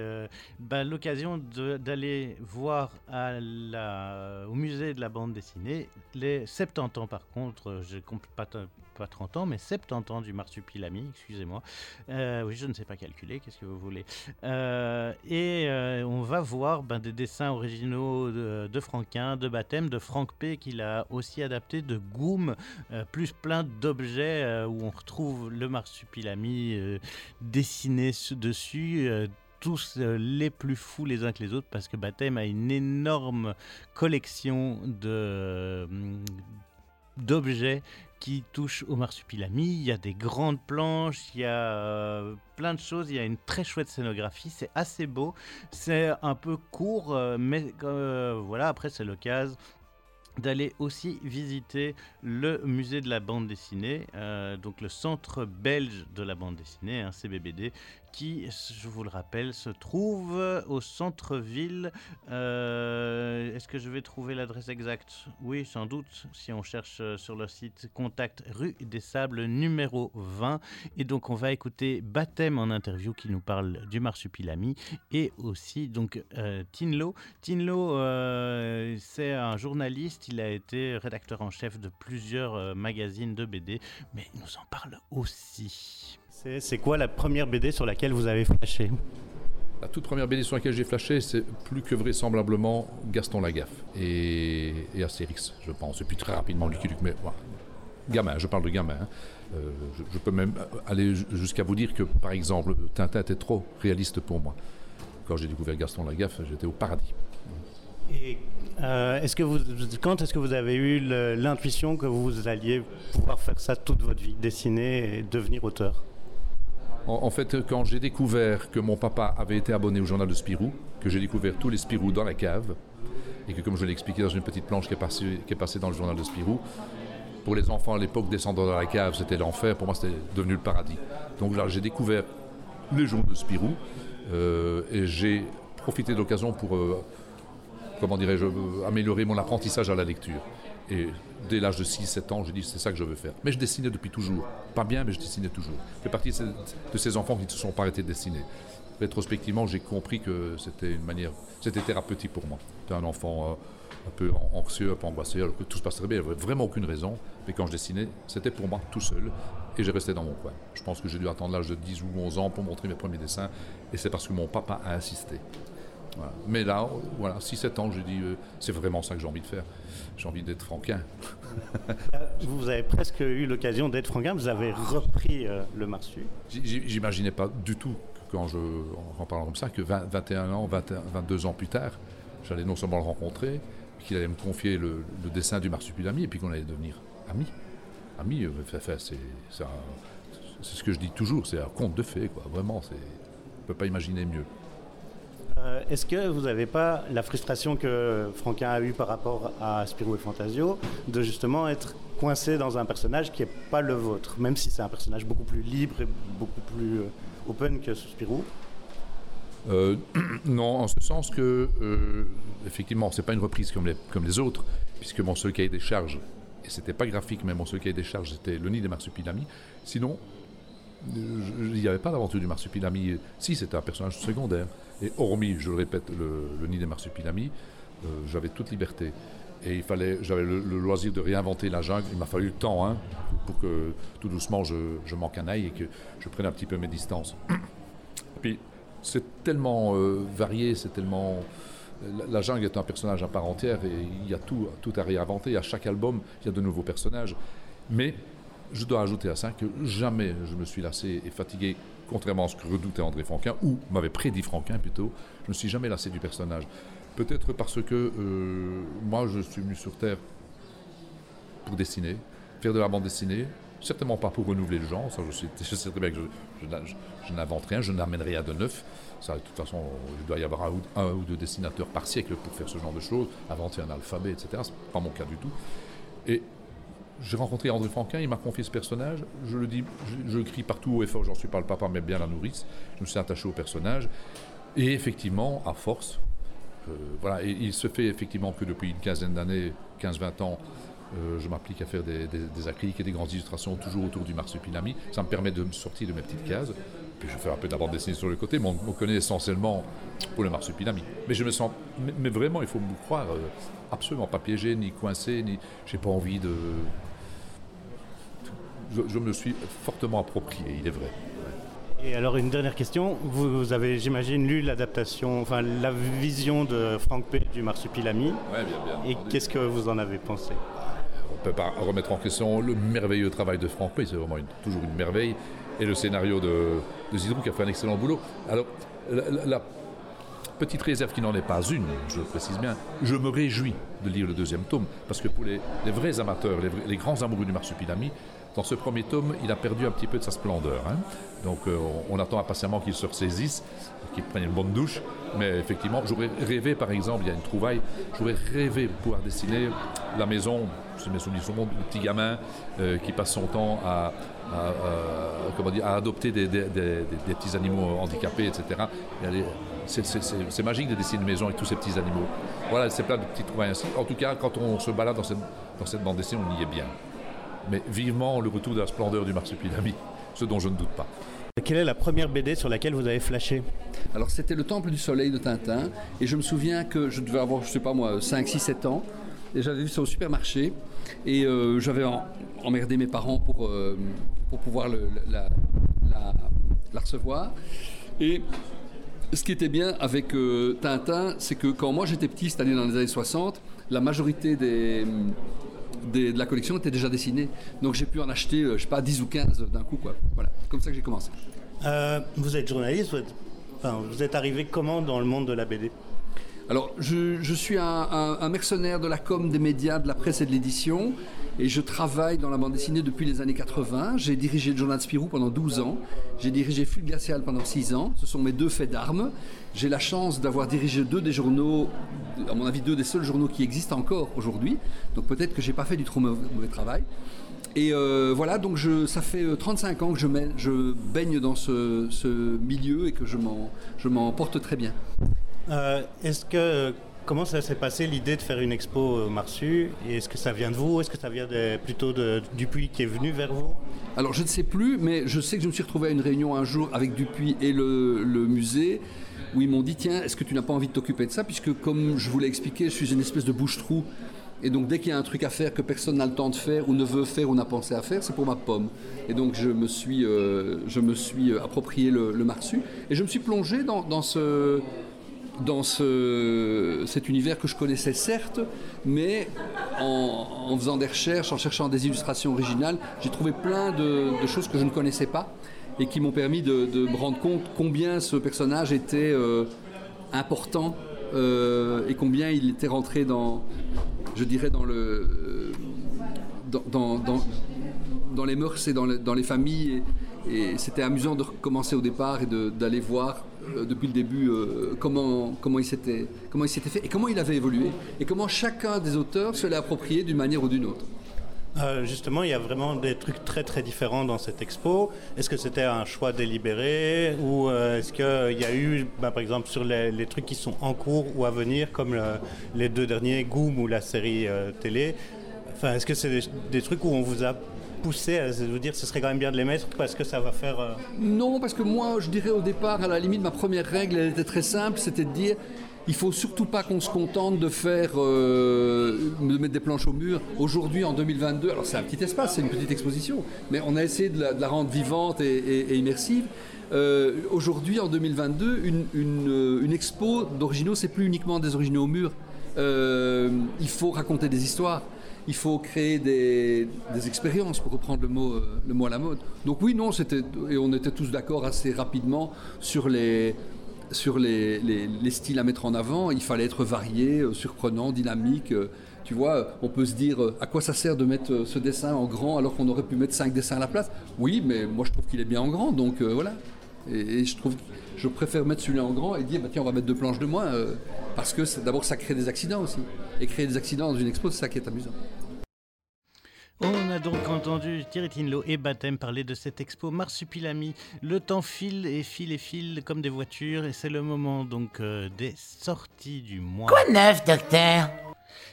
bah, l'occasion d'aller voir au musée de la bande dessinée les 70 ans par contre, je compte pas, pas 30 ans mais 70 ans du Marsupilami, excusez-moi. Euh, oui, je ne sais pas calculer, qu'est-ce que vous voulez. Euh, et euh, on va voir ben, des dessins originaux de, de Franquin, de Baptême, de Franck P qu'il a aussi adapté, de Goom, euh, plus plein d'objets où on retrouve le marsupilami dessiné su- dessus. tous les plus fous les uns que les autres parce que Baptême a une énorme collection de d'objets qui touchent au marsupilami. Il y a des grandes planches, il y a euh, plein de choses, il y a une très chouette scénographie, c'est assez beau, c'est un peu court, euh, mais euh, voilà, après c'est l'occasion d'aller aussi visiter le musée de la bande dessinée, donc le centre belge de la bande dessinée, un CBBD, qui, je vous le rappelle, se trouve au centre-ville. Euh, Est-ce que je vais trouver l'adresse exacte? Oui, sans doute, si on cherche euh, sur le site Contact rue des Sables numéro 20. Et donc on va écouter Baptême en interview qui nous parle du marsupilami et aussi donc euh, Tinlo. Tinlo, c'est un journaliste, il a été rédacteur en chef de plusieurs magazines de BD, mais il nous en parle aussi. C'est c'est quoi la première BD sur laquelle vous avez flashé? La toute première BD sur laquelle j'ai flashé, c'est plus que vraisemblablement Gaston Lagaffe et, et Astérix, je pense. Et puis très rapidement Lucky Luke, mais voilà. Gamin, je parle de gamin. hein. Euh, je, je peux même aller ju- jusqu'à vous dire que, par exemple, Tintin était trop réaliste pour moi. Quand j'ai découvert Gaston Lagaffe, j'étais au paradis. Et euh, est-ce que vous, quand est-ce que vous avez eu le- l'intuition que vous alliez pouvoir faire ça toute votre vie, dessiner et devenir auteur? En, fait, quand j'ai découvert que mon papa avait été abonné au journal de Spirou, que j'ai découvert tous les Spirou dans la cave, et que comme je l'ai expliqué dans une petite planche qui est, passée, dans le journal de Spirou, pour les enfants à l'époque, descendre dans la cave, c'était l'enfer. Pour moi, c'était devenu le paradis. Donc là, j'ai découvert les journaux de Spirou, euh, et j'ai profité de l'occasion pour, euh, comment dirais-je, euh, améliorer mon apprentissage à la lecture. Dès l'âge de 6-7 ans, j'ai dit c'est ça que je veux faire. Mais je dessinais depuis toujours. Pas bien, mais je dessinais toujours. Je fais partie de ces, enfants qui ne se sont pas arrêtés de dessiner. rétrospectivement, j'ai compris que c'était une manière, c'était thérapeutique pour moi. J'étais un enfant euh, un peu an- anxieux, un peu angoissé, alors que tout se passait bien, il n'y avait vraiment aucune raison. Mais quand je dessinais, c'était pour moi tout seul, et j'ai resté dans mon coin. Je pense que j'ai dû attendre l'âge de 10 ou 11 ans pour montrer mes premiers dessins, et c'est parce que mon papa a insisté. Voilà. Mais là, euh, voilà, 6-7 ans, j'ai dit, euh, c'est vraiment ça que j'ai envie de faire. J'ai envie d'être franquin. Vous avez presque eu l'occasion d'être franquin, vous avez repris euh, le Marsu. J'imaginais pas du tout quand je, en parlant comme ça, que 20 21 ans, 21 22 ans plus tard, j'allais non seulement le rencontrer, qu'il allait me confier le, le dessin du marsupilami et puis qu'on allait devenir amis. Amis, euh, c'est ce que je dis toujours, c'est un conte de fées, quoi. Vraiment, c'est, on peut pas imaginer mieux. Euh, Est-ce que vous n'avez pas la frustration que Franquin a eue par rapport à Spirou et Fantasio de justement être coincé dans un personnage qui n'est pas le vôtre, même si c'est un personnage beaucoup plus libre et beaucoup plus euh, open que Spirou? Euh, non, en ce sens que, euh, effectivement, c'est pas une reprise comme les, autres, puisque mon seul cahier des charges, et c'était pas graphique, mais mon seul cahier des charges, c'était le nid des marsupilamis. Sinon, il n'y avait pas d'aventure du marsupilami. Si, c'était un personnage secondaire. Et hormis, je le répète, le, nid des marsupilamis, euh, j'avais toute liberté. Et il fallait, j'avais le, loisir de réinventer la jungle. Il m'a fallu le temps hein, pour que tout doucement je, je m'en canaille et que je prenne un petit peu mes distances. Puis c'est tellement euh, varié, c'est tellement. La, jungle est un personnage à part entière et il y a tout à réinventer. À chaque album, il y a de nouveaux personnages. Mais je dois ajouter à ça que jamais je me suis lassé et fatigué, contrairement à ce que redoutait André Franquin, ou m'avait prédit Franquin plutôt. Je ne suis jamais lassé du personnage. Peut-être parce que euh, moi, je suis venu sur Terre pour dessiner, faire de la bande dessinée. Certainement pas pour renouveler le genre, ça je sais, très bien que je, je n'invente rien, je n'amène rien de neuf. Ça, de toute façon, il doit y avoir un ou, deux dessinateurs par siècle pour faire ce genre de choses, inventer un alphabet, etc. C'est pas mon cas du tout. J'ai rencontré André Franquin, il m'a confié ce personnage. Je le dis, je, crie partout haut et fort, j'en suis pas le papa, mais bien la nourrice. Je me suis attaché au personnage. Et effectivement, à force, euh, voilà, il se fait effectivement que depuis une quinzaine d'années, 15-20 ans, euh, je m'applique à faire des, des- des acryliques et des grandes illustrations toujours autour du marsupilami. Ça me permet de me sortir de mes petites cases. Puis je fais un peu de la bande dessinée sur le côté, mais on me connaît essentiellement pour le marsupilami. Mais je me sens, mais, mais vraiment, il faut me croire, euh, absolument pas piégé, ni coincé, ni. J'ai pas envie de. Je, je me suis fortement approprié, il est vrai. Et alors une dernière question, vous, vous avez j'imagine lu l'adaptation, enfin la vision de Franck P du Marsupilami. Ouais, bien, bien. Et qu'est-ce que vous en avez pensé? On ne peut pas remettre en question le merveilleux travail de Franck Pay, c'est vraiment une- toujours une merveille, et le scénario de, de Zidrou qui a fait un excellent boulot. Alors, la, petite réserve qui n'en est pas une, je précise bien, je me réjouis de lire le deuxième tome, parce que pour les, vrais amateurs, les, grands amoureux du marsupilami, dans ce premier tome, il a perdu un petit peu de sa splendeur. hein. Donc euh, on, attend impatiemment qu'il se ressaisisse, qu'il prenne une bonne douche. Mais effectivement, j'aurais rêvé, par exemple, il y a une trouvaille, j'aurais rêvé pouvoir dessiner la maison, c'est mes souvenirs sont bons, le petit gamin euh, qui passe son temps à, à- à- comment dire, à adopter des, des- des- des- des petits animaux handicapés, etc. Et c'est- magique de dessiner une maison avec tous ces petits animaux. Voilà, c'est plein de petites trouvailles ainsi. En tout cas, quand on se balade dans cette, dans cette bande dessinée, on y est bien. Mais vivement le retour de la splendeur du marsupilami, ce dont je ne doute pas. Quelle est la première BD sur laquelle vous avez flashé? Alors c'était le Temple du Soleil de Tintin et je me souviens que je devais avoir, je sais pas moi, 5, 6, 7 ans et j'avais vu ça au supermarché et euh, j'avais emmerdé mes parents pour, euh, pour pouvoir le- la, la- la recevoir. Et ce qui était bien avec euh, Tintin, c'est que quand moi j'étais petit, c'est-à-dire dans les années 60, la majorité des, des- de la collection était déjà dessinée. Donc j'ai pu en acheter, euh, je sais pas, 10 ou 15 d'un coup. Quoi. Voilà, comme ça que j'ai commencé. Euh, Vous êtes journaliste, vous êtes, enfin, vous êtes arrivé comment dans le monde de la BD Alors, je, je suis un, un- un mercenaire de la com, des médias, de la presse et de l'édition. Et je travaille dans la bande dessinée depuis les années 80. J'ai dirigé le journal Spirou pendant 12 ans. J'ai dirigé Flux Glacial pendant 6 ans. Ce sont mes deux faits d'armes. J'ai la chance d'avoir dirigé deux des journaux, à mon avis, deux des seuls journaux qui existent encore aujourd'hui. Donc peut-être que j'ai pas fait du trop mauvais, travail. Et euh, voilà, donc ça fait euh, 35 ans que je, baigne dans ce, milieu et que je m'en porte très bien. Euh, Est-ce que comment ça s'est passé l'idée de faire une expo euh, Marsu? Est-ce que ça vient de vous? Est-ce que ça vient de- plutôt de Dupuis qui est venu vers vous? Alors je ne sais plus, mais je sais que je me suis retrouvé à une réunion un jour avec Dupuis et le, musée où ils m'ont dit tiens, est-ce que tu n'as pas envie de t'occuper de ça? Puisque comme je vous l'ai expliqué, je suis une espèce de bouche-trou. Et donc dès qu'il y a un truc à faire que personne n'a le temps de faire ou ne veut faire ou n'a pensé à faire, c'est pour ma pomme. Et donc je me suis, euh, je me suis euh, approprié le, Marsu. Et je me suis plongé dans ce, dans ce, cet univers que je connaissais certes, mais en, faisant des recherches, en cherchant des illustrations originales, j'ai trouvé plein de, choses que je ne connaissais pas et qui m'ont permis de, me rendre compte combien ce personnage était euh, important euh, et combien il était rentré dans, je dirais, dans le, dans, les mœurs et dans, le- dans les familles. Et, c'était amusant de recommencer au départ et d'aller voir euh, depuis le début euh, comment, comment, il s'était, fait et comment il avait évolué et comment chacun des auteurs se l'a approprié d'une manière ou d'une autre. Euh, justement, il y a vraiment des trucs très très différents dans cette expo. Est-ce que c'était un choix délibéré ou est-ce qu'il y a eu, ben, par exemple, sur les, trucs qui sont en cours ou à venir, comme le- les deux derniers, Goom ou la série télé? Enfin, est-ce que c'est des trucs où on vous a à vous dire ce serait quand même bien de les mettre parce que ça va faire. euh, Non, parce que moi, je dirais au départ, à la limite, ma première règle, elle était très simple, c'était de dire, il faut surtout pas qu'on se contente de faire, euh, de mettre des planches au mur. Aujourd'hui, en 2022, alors c'est un petit espace, c'est une petite exposition, mais on a essayé de la, rendre vivante et, immersive. Euh, Aujourd'hui, en 2022, une, expo d'originaux, c'est plus uniquement des originaux au mur. Il faut raconter des histoires. Il faut créer des, expériences, pour reprendre le mot, euh, le mot à la mode. Donc oui, non, c'était et on était tous d'accord assez rapidement sur les sur les, les- les styles à mettre en avant. Il fallait être varié, euh, surprenant, dynamique. euh, Tu vois, on peut se dire à quoi ça sert de mettre ce dessin en grand alors qu'on aurait pu mettre cinq dessins à la place? Oui, mais moi je trouve qu'il est bien en grand, donc voilà. Et je trouve, je préfère mettre celui-là en grand et dire bah, tiens on va mettre deux planches de moins euh, parce que c'est- d'abord ça crée des accidents aussi. Et créer des accidents dans une expo, c'est ça qui est amusant. On a donc entendu Thierry Tinlo et Baptême parler de cette expo Marsupilami. Le temps file et file et file comme des voitures et c'est le moment donc euh, des sorties du mois. Quoi de neuf, docteur?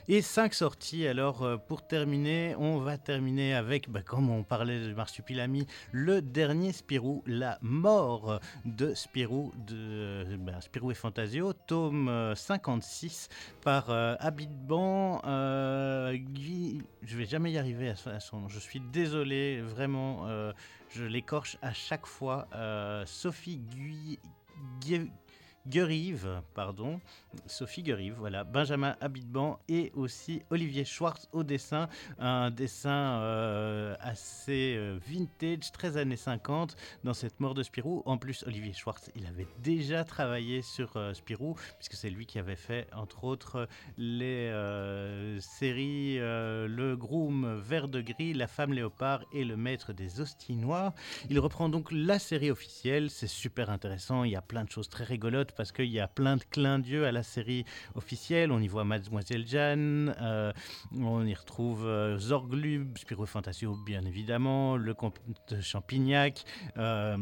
Et cinq sorties. Alors euh, pour terminer, on va terminer avec, bah, comme on parlait de Marsupilami, le dernier Spirou, la mort de Spirou, de euh, bah, Spirou et Fantasio, tome euh, 56 par euh, Abitban. Euh, Guy- je vais jamais y arriver à, son- nom. Je suis désolé, vraiment. je l'écorche à chaque fois. Sophie Guy. Guerive, pardon, Sophie Guerive, voilà, Benjamin Habitban et aussi Olivier Schwartz au dessin, un dessin euh, assez euh, vintage, très années 50 dans cette mort de Spirou. En plus, Olivier Schwartz, il avait déjà travaillé sur euh, Spirou, puisque c'est lui qui avait fait, entre autres, les séries Le Groom Vert de Gris, La Femme Léopard et Le Maître des Hosties Noires. Il reprend donc la série officielle, c'est super intéressant, il y a plein de choses très rigolotes parce qu'il y a plein de clins d'yeux à la série officielle, on y voit Mademoiselle Jeanne, euh, on y retrouve euh, Zorglub, Spirou Fantasio bien évidemment, le comte Champignac, euh,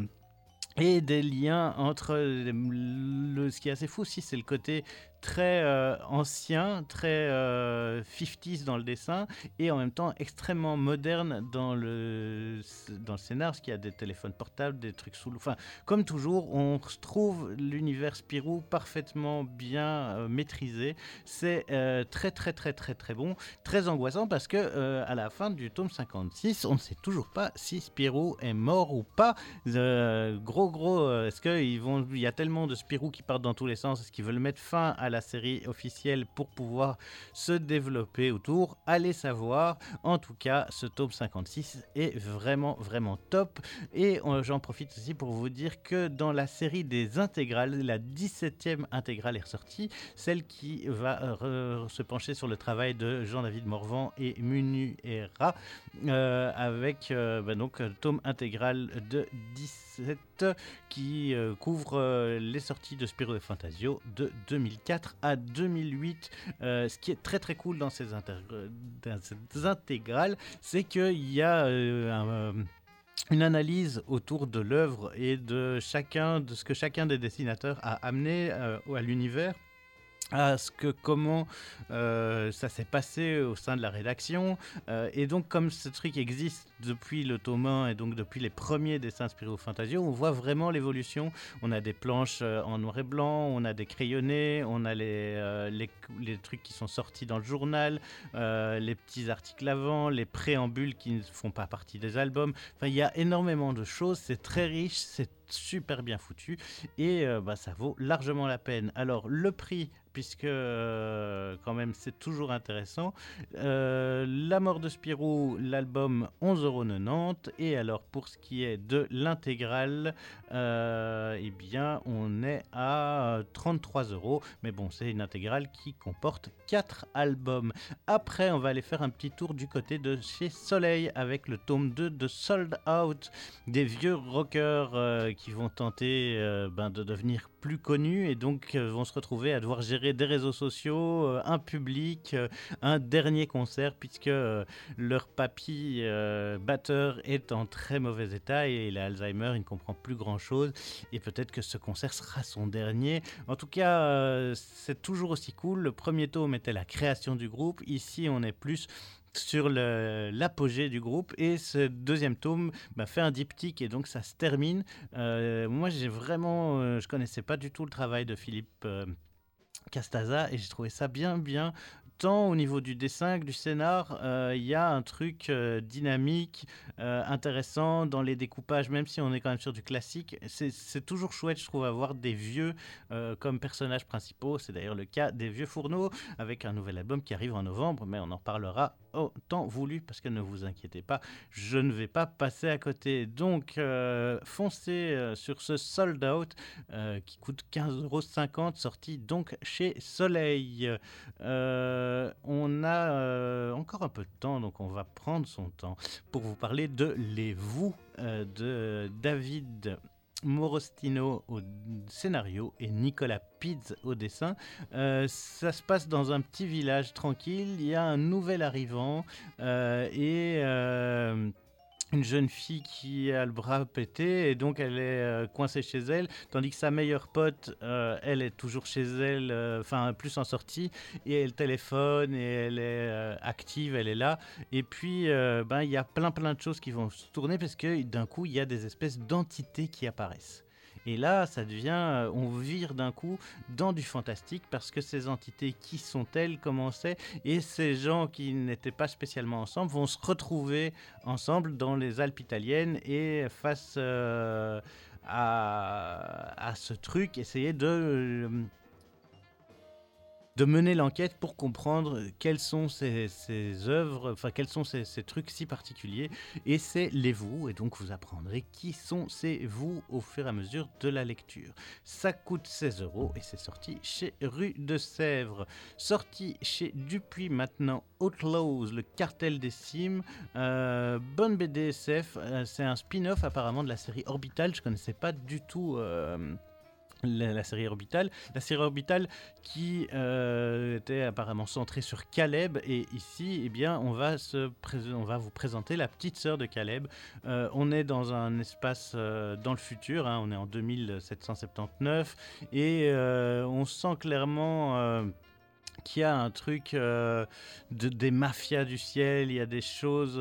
et des liens entre ce qui est assez fou aussi c'est le côté très euh, ancien, très euh, 50s dans le dessin et en même temps extrêmement moderne dans le, dans le scénar, parce qu'il y a des téléphones portables, des trucs sous... Enfin, comme toujours, on trouve l'univers Spirou parfaitement bien euh, maîtrisé. C'est euh, très très très très très bon, très angoissant parce que euh, à la fin du tome 56, on ne sait toujours pas si Spirou est mort ou pas. Euh, gros gros, euh, est-ce qu'il vont... y a tellement de Spirou qui partent dans tous les sens, est-ce qu'ils veulent mettre fin à la série officielle pour pouvoir se développer autour Allez savoir. En tout cas, ce tome 56 est vraiment vraiment top. Et euh, j'en profite aussi pour vous dire que dans la série des intégrales, la 17e intégrale est ressortie, celle qui va euh, se pencher sur le travail de Jean-David Morvan et Munu Hera, euh, avec euh, bah, donc tome intégral de 17 qui couvre les sorties de Spiro et Fantasio de 2004 à 2008. Euh, ce qui est très très cool dans ces, inter- dans ces intégrales, c'est qu'il y a euh, un, euh, une analyse autour de l'œuvre et de chacun de ce que chacun des dessinateurs a amené euh, à l'univers. à ce que comment euh, ça s'est passé au sein de la rédaction. Euh, et donc, comme ce truc existe depuis le tome 1 et donc depuis les premiers dessins Spirou Fantasio, on voit vraiment l'évolution. On a des planches euh, en noir et blanc, on a des crayonnés, on a les, euh, les, trucs qui sont sortis dans le journal, euh, les petits articles avant, les préambules qui ne font pas partie des albums. Enfin, il y a énormément de choses, c'est très riche, c'est super bien foutu et bah, ça vaut largement la peine. Alors le prix, puisque quand même c'est toujours intéressant, La mort de Spirou, l'album 11,90€ et alors pour ce qui est de l'intégrale, euh, eh bien on est à 33 euros, mais bon c'est une intégrale qui comporte 4 albums. Après on va aller faire un petit tour du côté de chez Soleil avec le tome 2 de Sold Out, des vieux rockers euh, qui vont tenter euh, ben, de devenir plus connus et donc vont se retrouver à devoir gérer des réseaux sociaux, un public, un dernier concert puisque leur papy batteur est en très mauvais état et il a Alzheimer, il ne comprend plus grand chose et peut-être que ce concert sera son dernier. En tout cas, euh, c'est toujours aussi cool. Le premier tome était la création du groupe. Ici, on est plus sur l'apogée du groupe et ce deuxième tome bah, fait un diptyque et donc ça se termine. Euh, moi j'ai vraiment, euh, je connaissais pas du tout le travail de Philippe Castaza et j'ai trouvé ça bien bien tant au niveau du dessin que du scénar, euh, il y a un truc euh, dynamique, euh, intéressant dans les découpages, même si on est quand même sur du classique. C'est toujours chouette, je trouve, avoir des vieux comme personnages principaux. C'est d'ailleurs le cas des vieux fourneaux, avec un nouvel album qui arrive en novembre, mais on en parlera autant voulu, parce que ne vous inquiétez pas, je ne vais pas passer à côté. Donc, euh, foncez euh, sur ce sold out euh, qui coûte 15,50€, sorti donc chez Soleil. On a encore un peu de temps, donc on va prendre son temps pour vous parler de Les Vous de David Morostino au scénario et Nicolas Piz au dessin. Euh, ça se passe dans un petit village tranquille. Il y a un nouvel arrivant euh, et euh, une jeune fille qui a le bras pété et donc elle est euh, coincée chez elle, tandis que sa meilleure pote, euh, elle est toujours chez elle, euh, enfin plus en sortie, et elle téléphone et elle est active, elle est là. Et puis, ben il y a plein plein de choses qui vont se tourner parce que d'un coup il y a des espèces d'entités qui apparaissent. Et là, ça devient, euh, on vire d'un coup dans du fantastique parce que ces entités, qui sont-elles, comment c'est, et ces gens qui n'étaient pas spécialement ensemble vont se retrouver ensemble dans les Alpes italiennes et face euh, à, à ce truc, essayer de euh, de mener l'enquête pour comprendre quelles sont ces, œuvres, enfin quels sont ces, ces trucs si particuliers. Et c'est les vous, et donc vous apprendrez qui sont ces vous au fur et à mesure de la lecture. Ça coûte 16 euros et c'est sorti chez Rue de Sèvres. Sorti chez Dupuis maintenant, Outlaws, le cartel des cimes. Euh, bonne BDSF, euh, c'est un spin-off apparemment de la série Orbital. Je connaissais pas du tout. euh, la, série Orbital. La série Orbital qui euh, était apparemment centrée sur Caleb et ici, eh bien, on va, se on va vous présenter la petite sœur de Caleb. Euh, on est dans un espace euh, dans le futur, hein, on est en 2779 et on sent clairement... qu'il y a un truc de, des mafias du ciel, il y a des choses...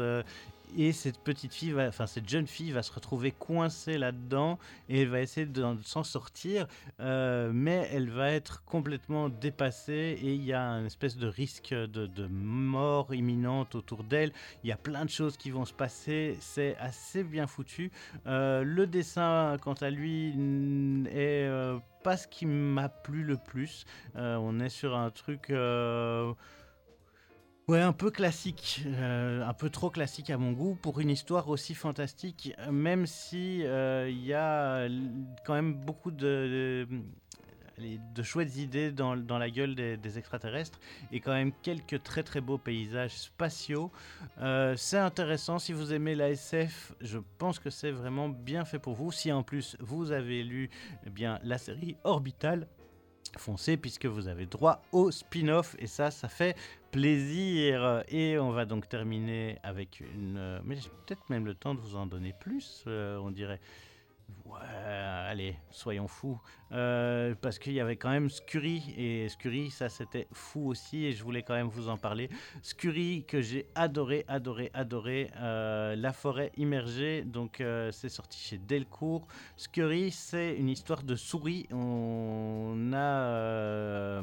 et cette petite fille, enfin cette jeune fille va se retrouver coincée là-dedans et va essayer de, s'en sortir, euh, mais elle va être complètement dépassée et il y a un espèce de risque de, mort imminente autour d'elle. Il y a plein de choses qui vont se passer, c'est assez bien foutu. Euh, le dessin, quant à lui, est euh, pas ce qui m'a plu le plus. On est sur un truc. Ouais, un peu classique, euh, un peu trop classique à mon goût pour une histoire aussi fantastique, même si euh, il y a quand même beaucoup de, de, de chouettes idées dans, la gueule des, des extraterrestres et quand même quelques très très beaux paysages spatiaux. Euh, c'est intéressant si vous aimez la SF, je pense que c'est vraiment bien fait pour vous. Si en plus vous avez lu eh bien la série Orbital, foncez puisque vous avez droit au spin-off et ça, ça fait plaisir. Et on va donc terminer avec une... Mais j'ai peut-être même le temps de vous en donner plus, euh, on dirait. Ouais, allez, soyons fous. Euh, parce qu'il y avait quand même Scurry, et Scurry, ça c'était fou aussi, et je voulais quand même vous en parler. Scurry, que j'ai adoré, adoré, adoré. Euh, La forêt immergée, donc euh, c'est sorti chez Delcourt. Scurry, c'est une histoire de souris. On a.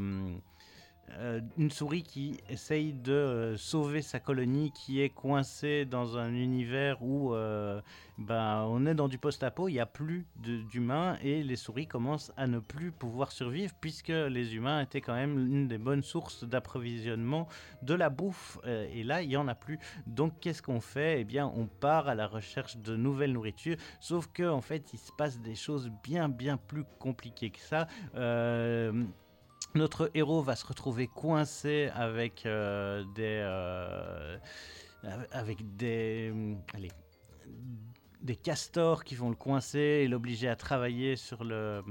euh, une souris qui essaye de euh, sauver sa colonie qui est coincée dans un univers où euh, ben, on est dans du post-apo, il n'y a plus d'humains et les souris commencent à ne plus pouvoir survivre puisque les humains étaient quand même une des bonnes sources d'approvisionnement de la bouffe et là il n'y en a plus. Donc qu'est-ce qu'on fait? Eh bien on part à la recherche de nouvelles nourritures sauf que en fait il se passe des choses bien bien plus compliquées que ça. Euh, notre héros va se retrouver coincé avec euh, des euh, avec des hum, allez des castors qui vont le coincer et l'obliger à travailler sur le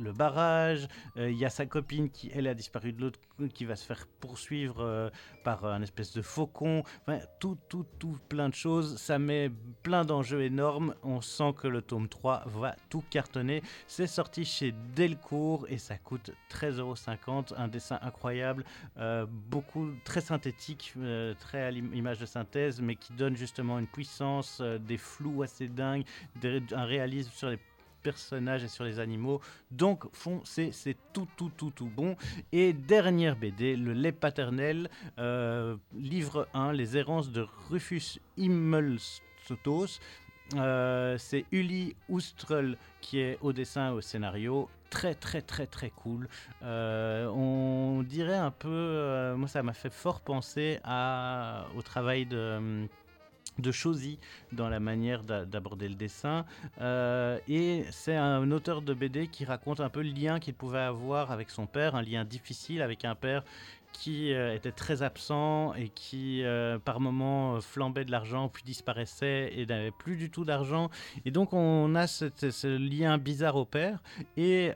le barrage, Euh, il y a sa copine qui, elle, a disparu de l'autre, qui va se faire poursuivre euh, par un espèce de faucon. Enfin, tout, tout, tout, plein de choses. Ça met plein d'enjeux énormes. On sent que le tome 3 va tout cartonner. C'est sorti chez Delcourt et ça coûte 13,50€. Un dessin incroyable, euh, beaucoup, très synthétique, très à l'image de synthèse, mais qui donne justement une puissance, des flous assez dingues, un réalisme sur les personnages et sur les animaux. Donc foncez, c'est tout, tout, tout, tout bon. Et dernière BD, Le lait paternel, euh, livre 1, Les errances de Rufus Immelstos. Euh, c'est Uli Oustrel qui est au dessin et au scénario. Très très très très cool. Euh, on dirait un peu, euh, moi ça m'a fait fort penser à, au travail de hum, de Chosy dans la manière d'a- d'aborder le dessin. Euh, et c'est un auteur de BD qui raconte un peu le lien qu'il pouvait avoir avec son père, un lien difficile avec un père qui euh, était très absent et qui euh, par moments flambait de l'argent puis disparaissait et n'avait plus du tout d'argent. Et donc on a ce lien bizarre au père. Et...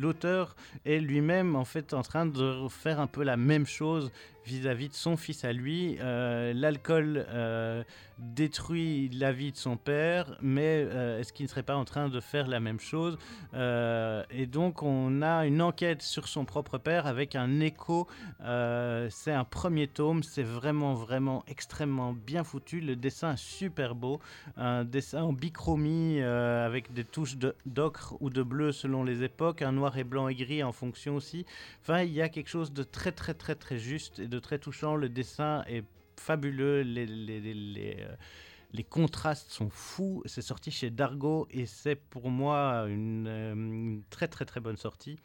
l'auteur est lui-même en fait en train de faire un peu la même chose vis-à-vis de son fils à lui. Euh, L'alcool euh, détruit la vie de son père, mais euh, est-ce qu'il ne serait pas en train de faire la même chose? Et donc on a une enquête sur son propre père avec un écho. C'est un premier tome, c'est vraiment vraiment extrêmement bien foutu. Le dessin est super beau, un dessin en bichromie avec des touches d'ocre ou de bleu selon les époques, un noir et blanc et gris en fonction aussi. Enfin, il y a quelque chose de très très très très juste et de très touchant. Le dessin est fabuleux, les, les, euh, les contrastes sont fous. C'est sorti chez Dargo et c'est pour moi une, euh, une très très très bonne sortie.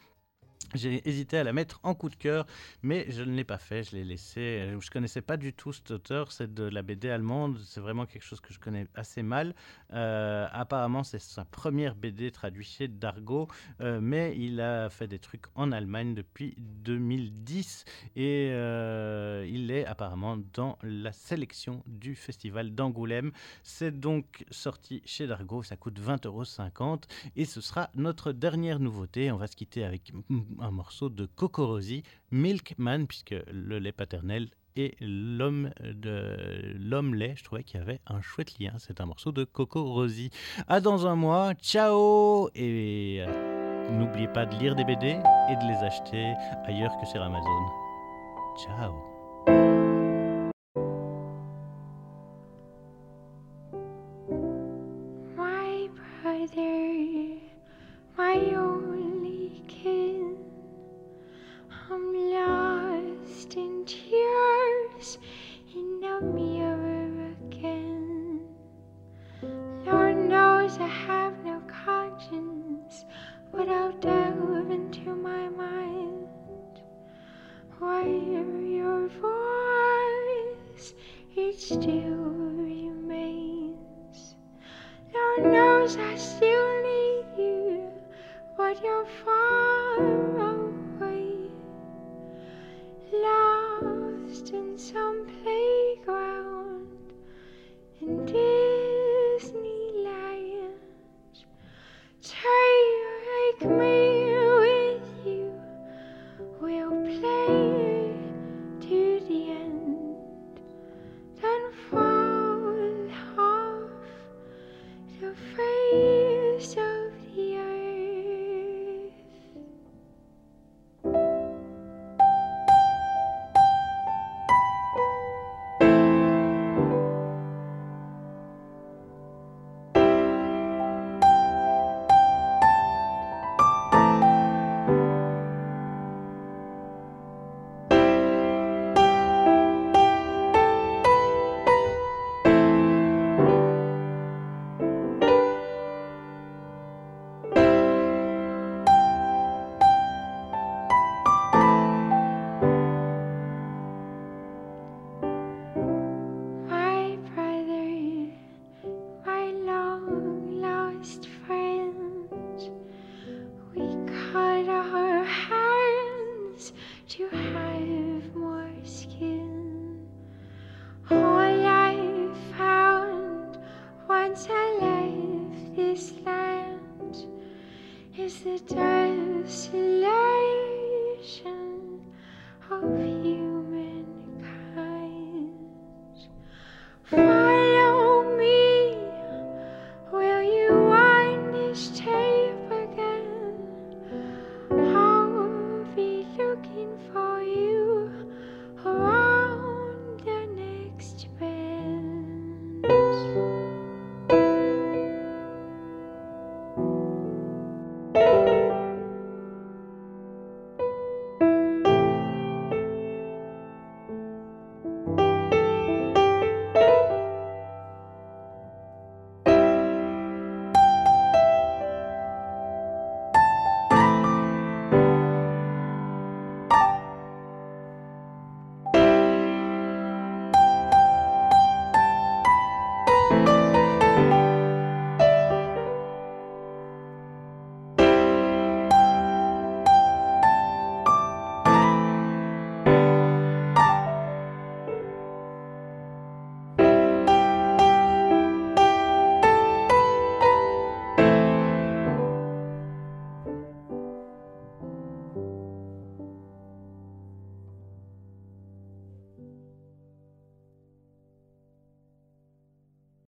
J'ai hésité à la mettre en coup de cœur, mais je ne l'ai pas fait, je l'ai laissé. Euh, Je connaissais pas du tout cet auteur, c'est de la BD allemande, c'est vraiment quelque chose que je connais assez mal. Euh, apparemment, c'est sa première BD traduite chez Dargo, euh, mais il a fait des trucs en Allemagne depuis 2010 et il est apparemment dans la sélection du festival d'Angoulême. C'est donc sorti chez Dargo, ça coûte 20,50 euros et ce sera notre dernière nouveauté. On va se quitter avec un morceau de Cocorosi, Milkman, puisque le lait paternel et l'homme de l'homme lait, je trouvais qu'il y avait un chouette lien. C'est un morceau de Coco Rosie. À dans un mois, ciao et euh, n'oubliez pas de lire des BD et de les acheter ailleurs que sur Amazon. Ciao.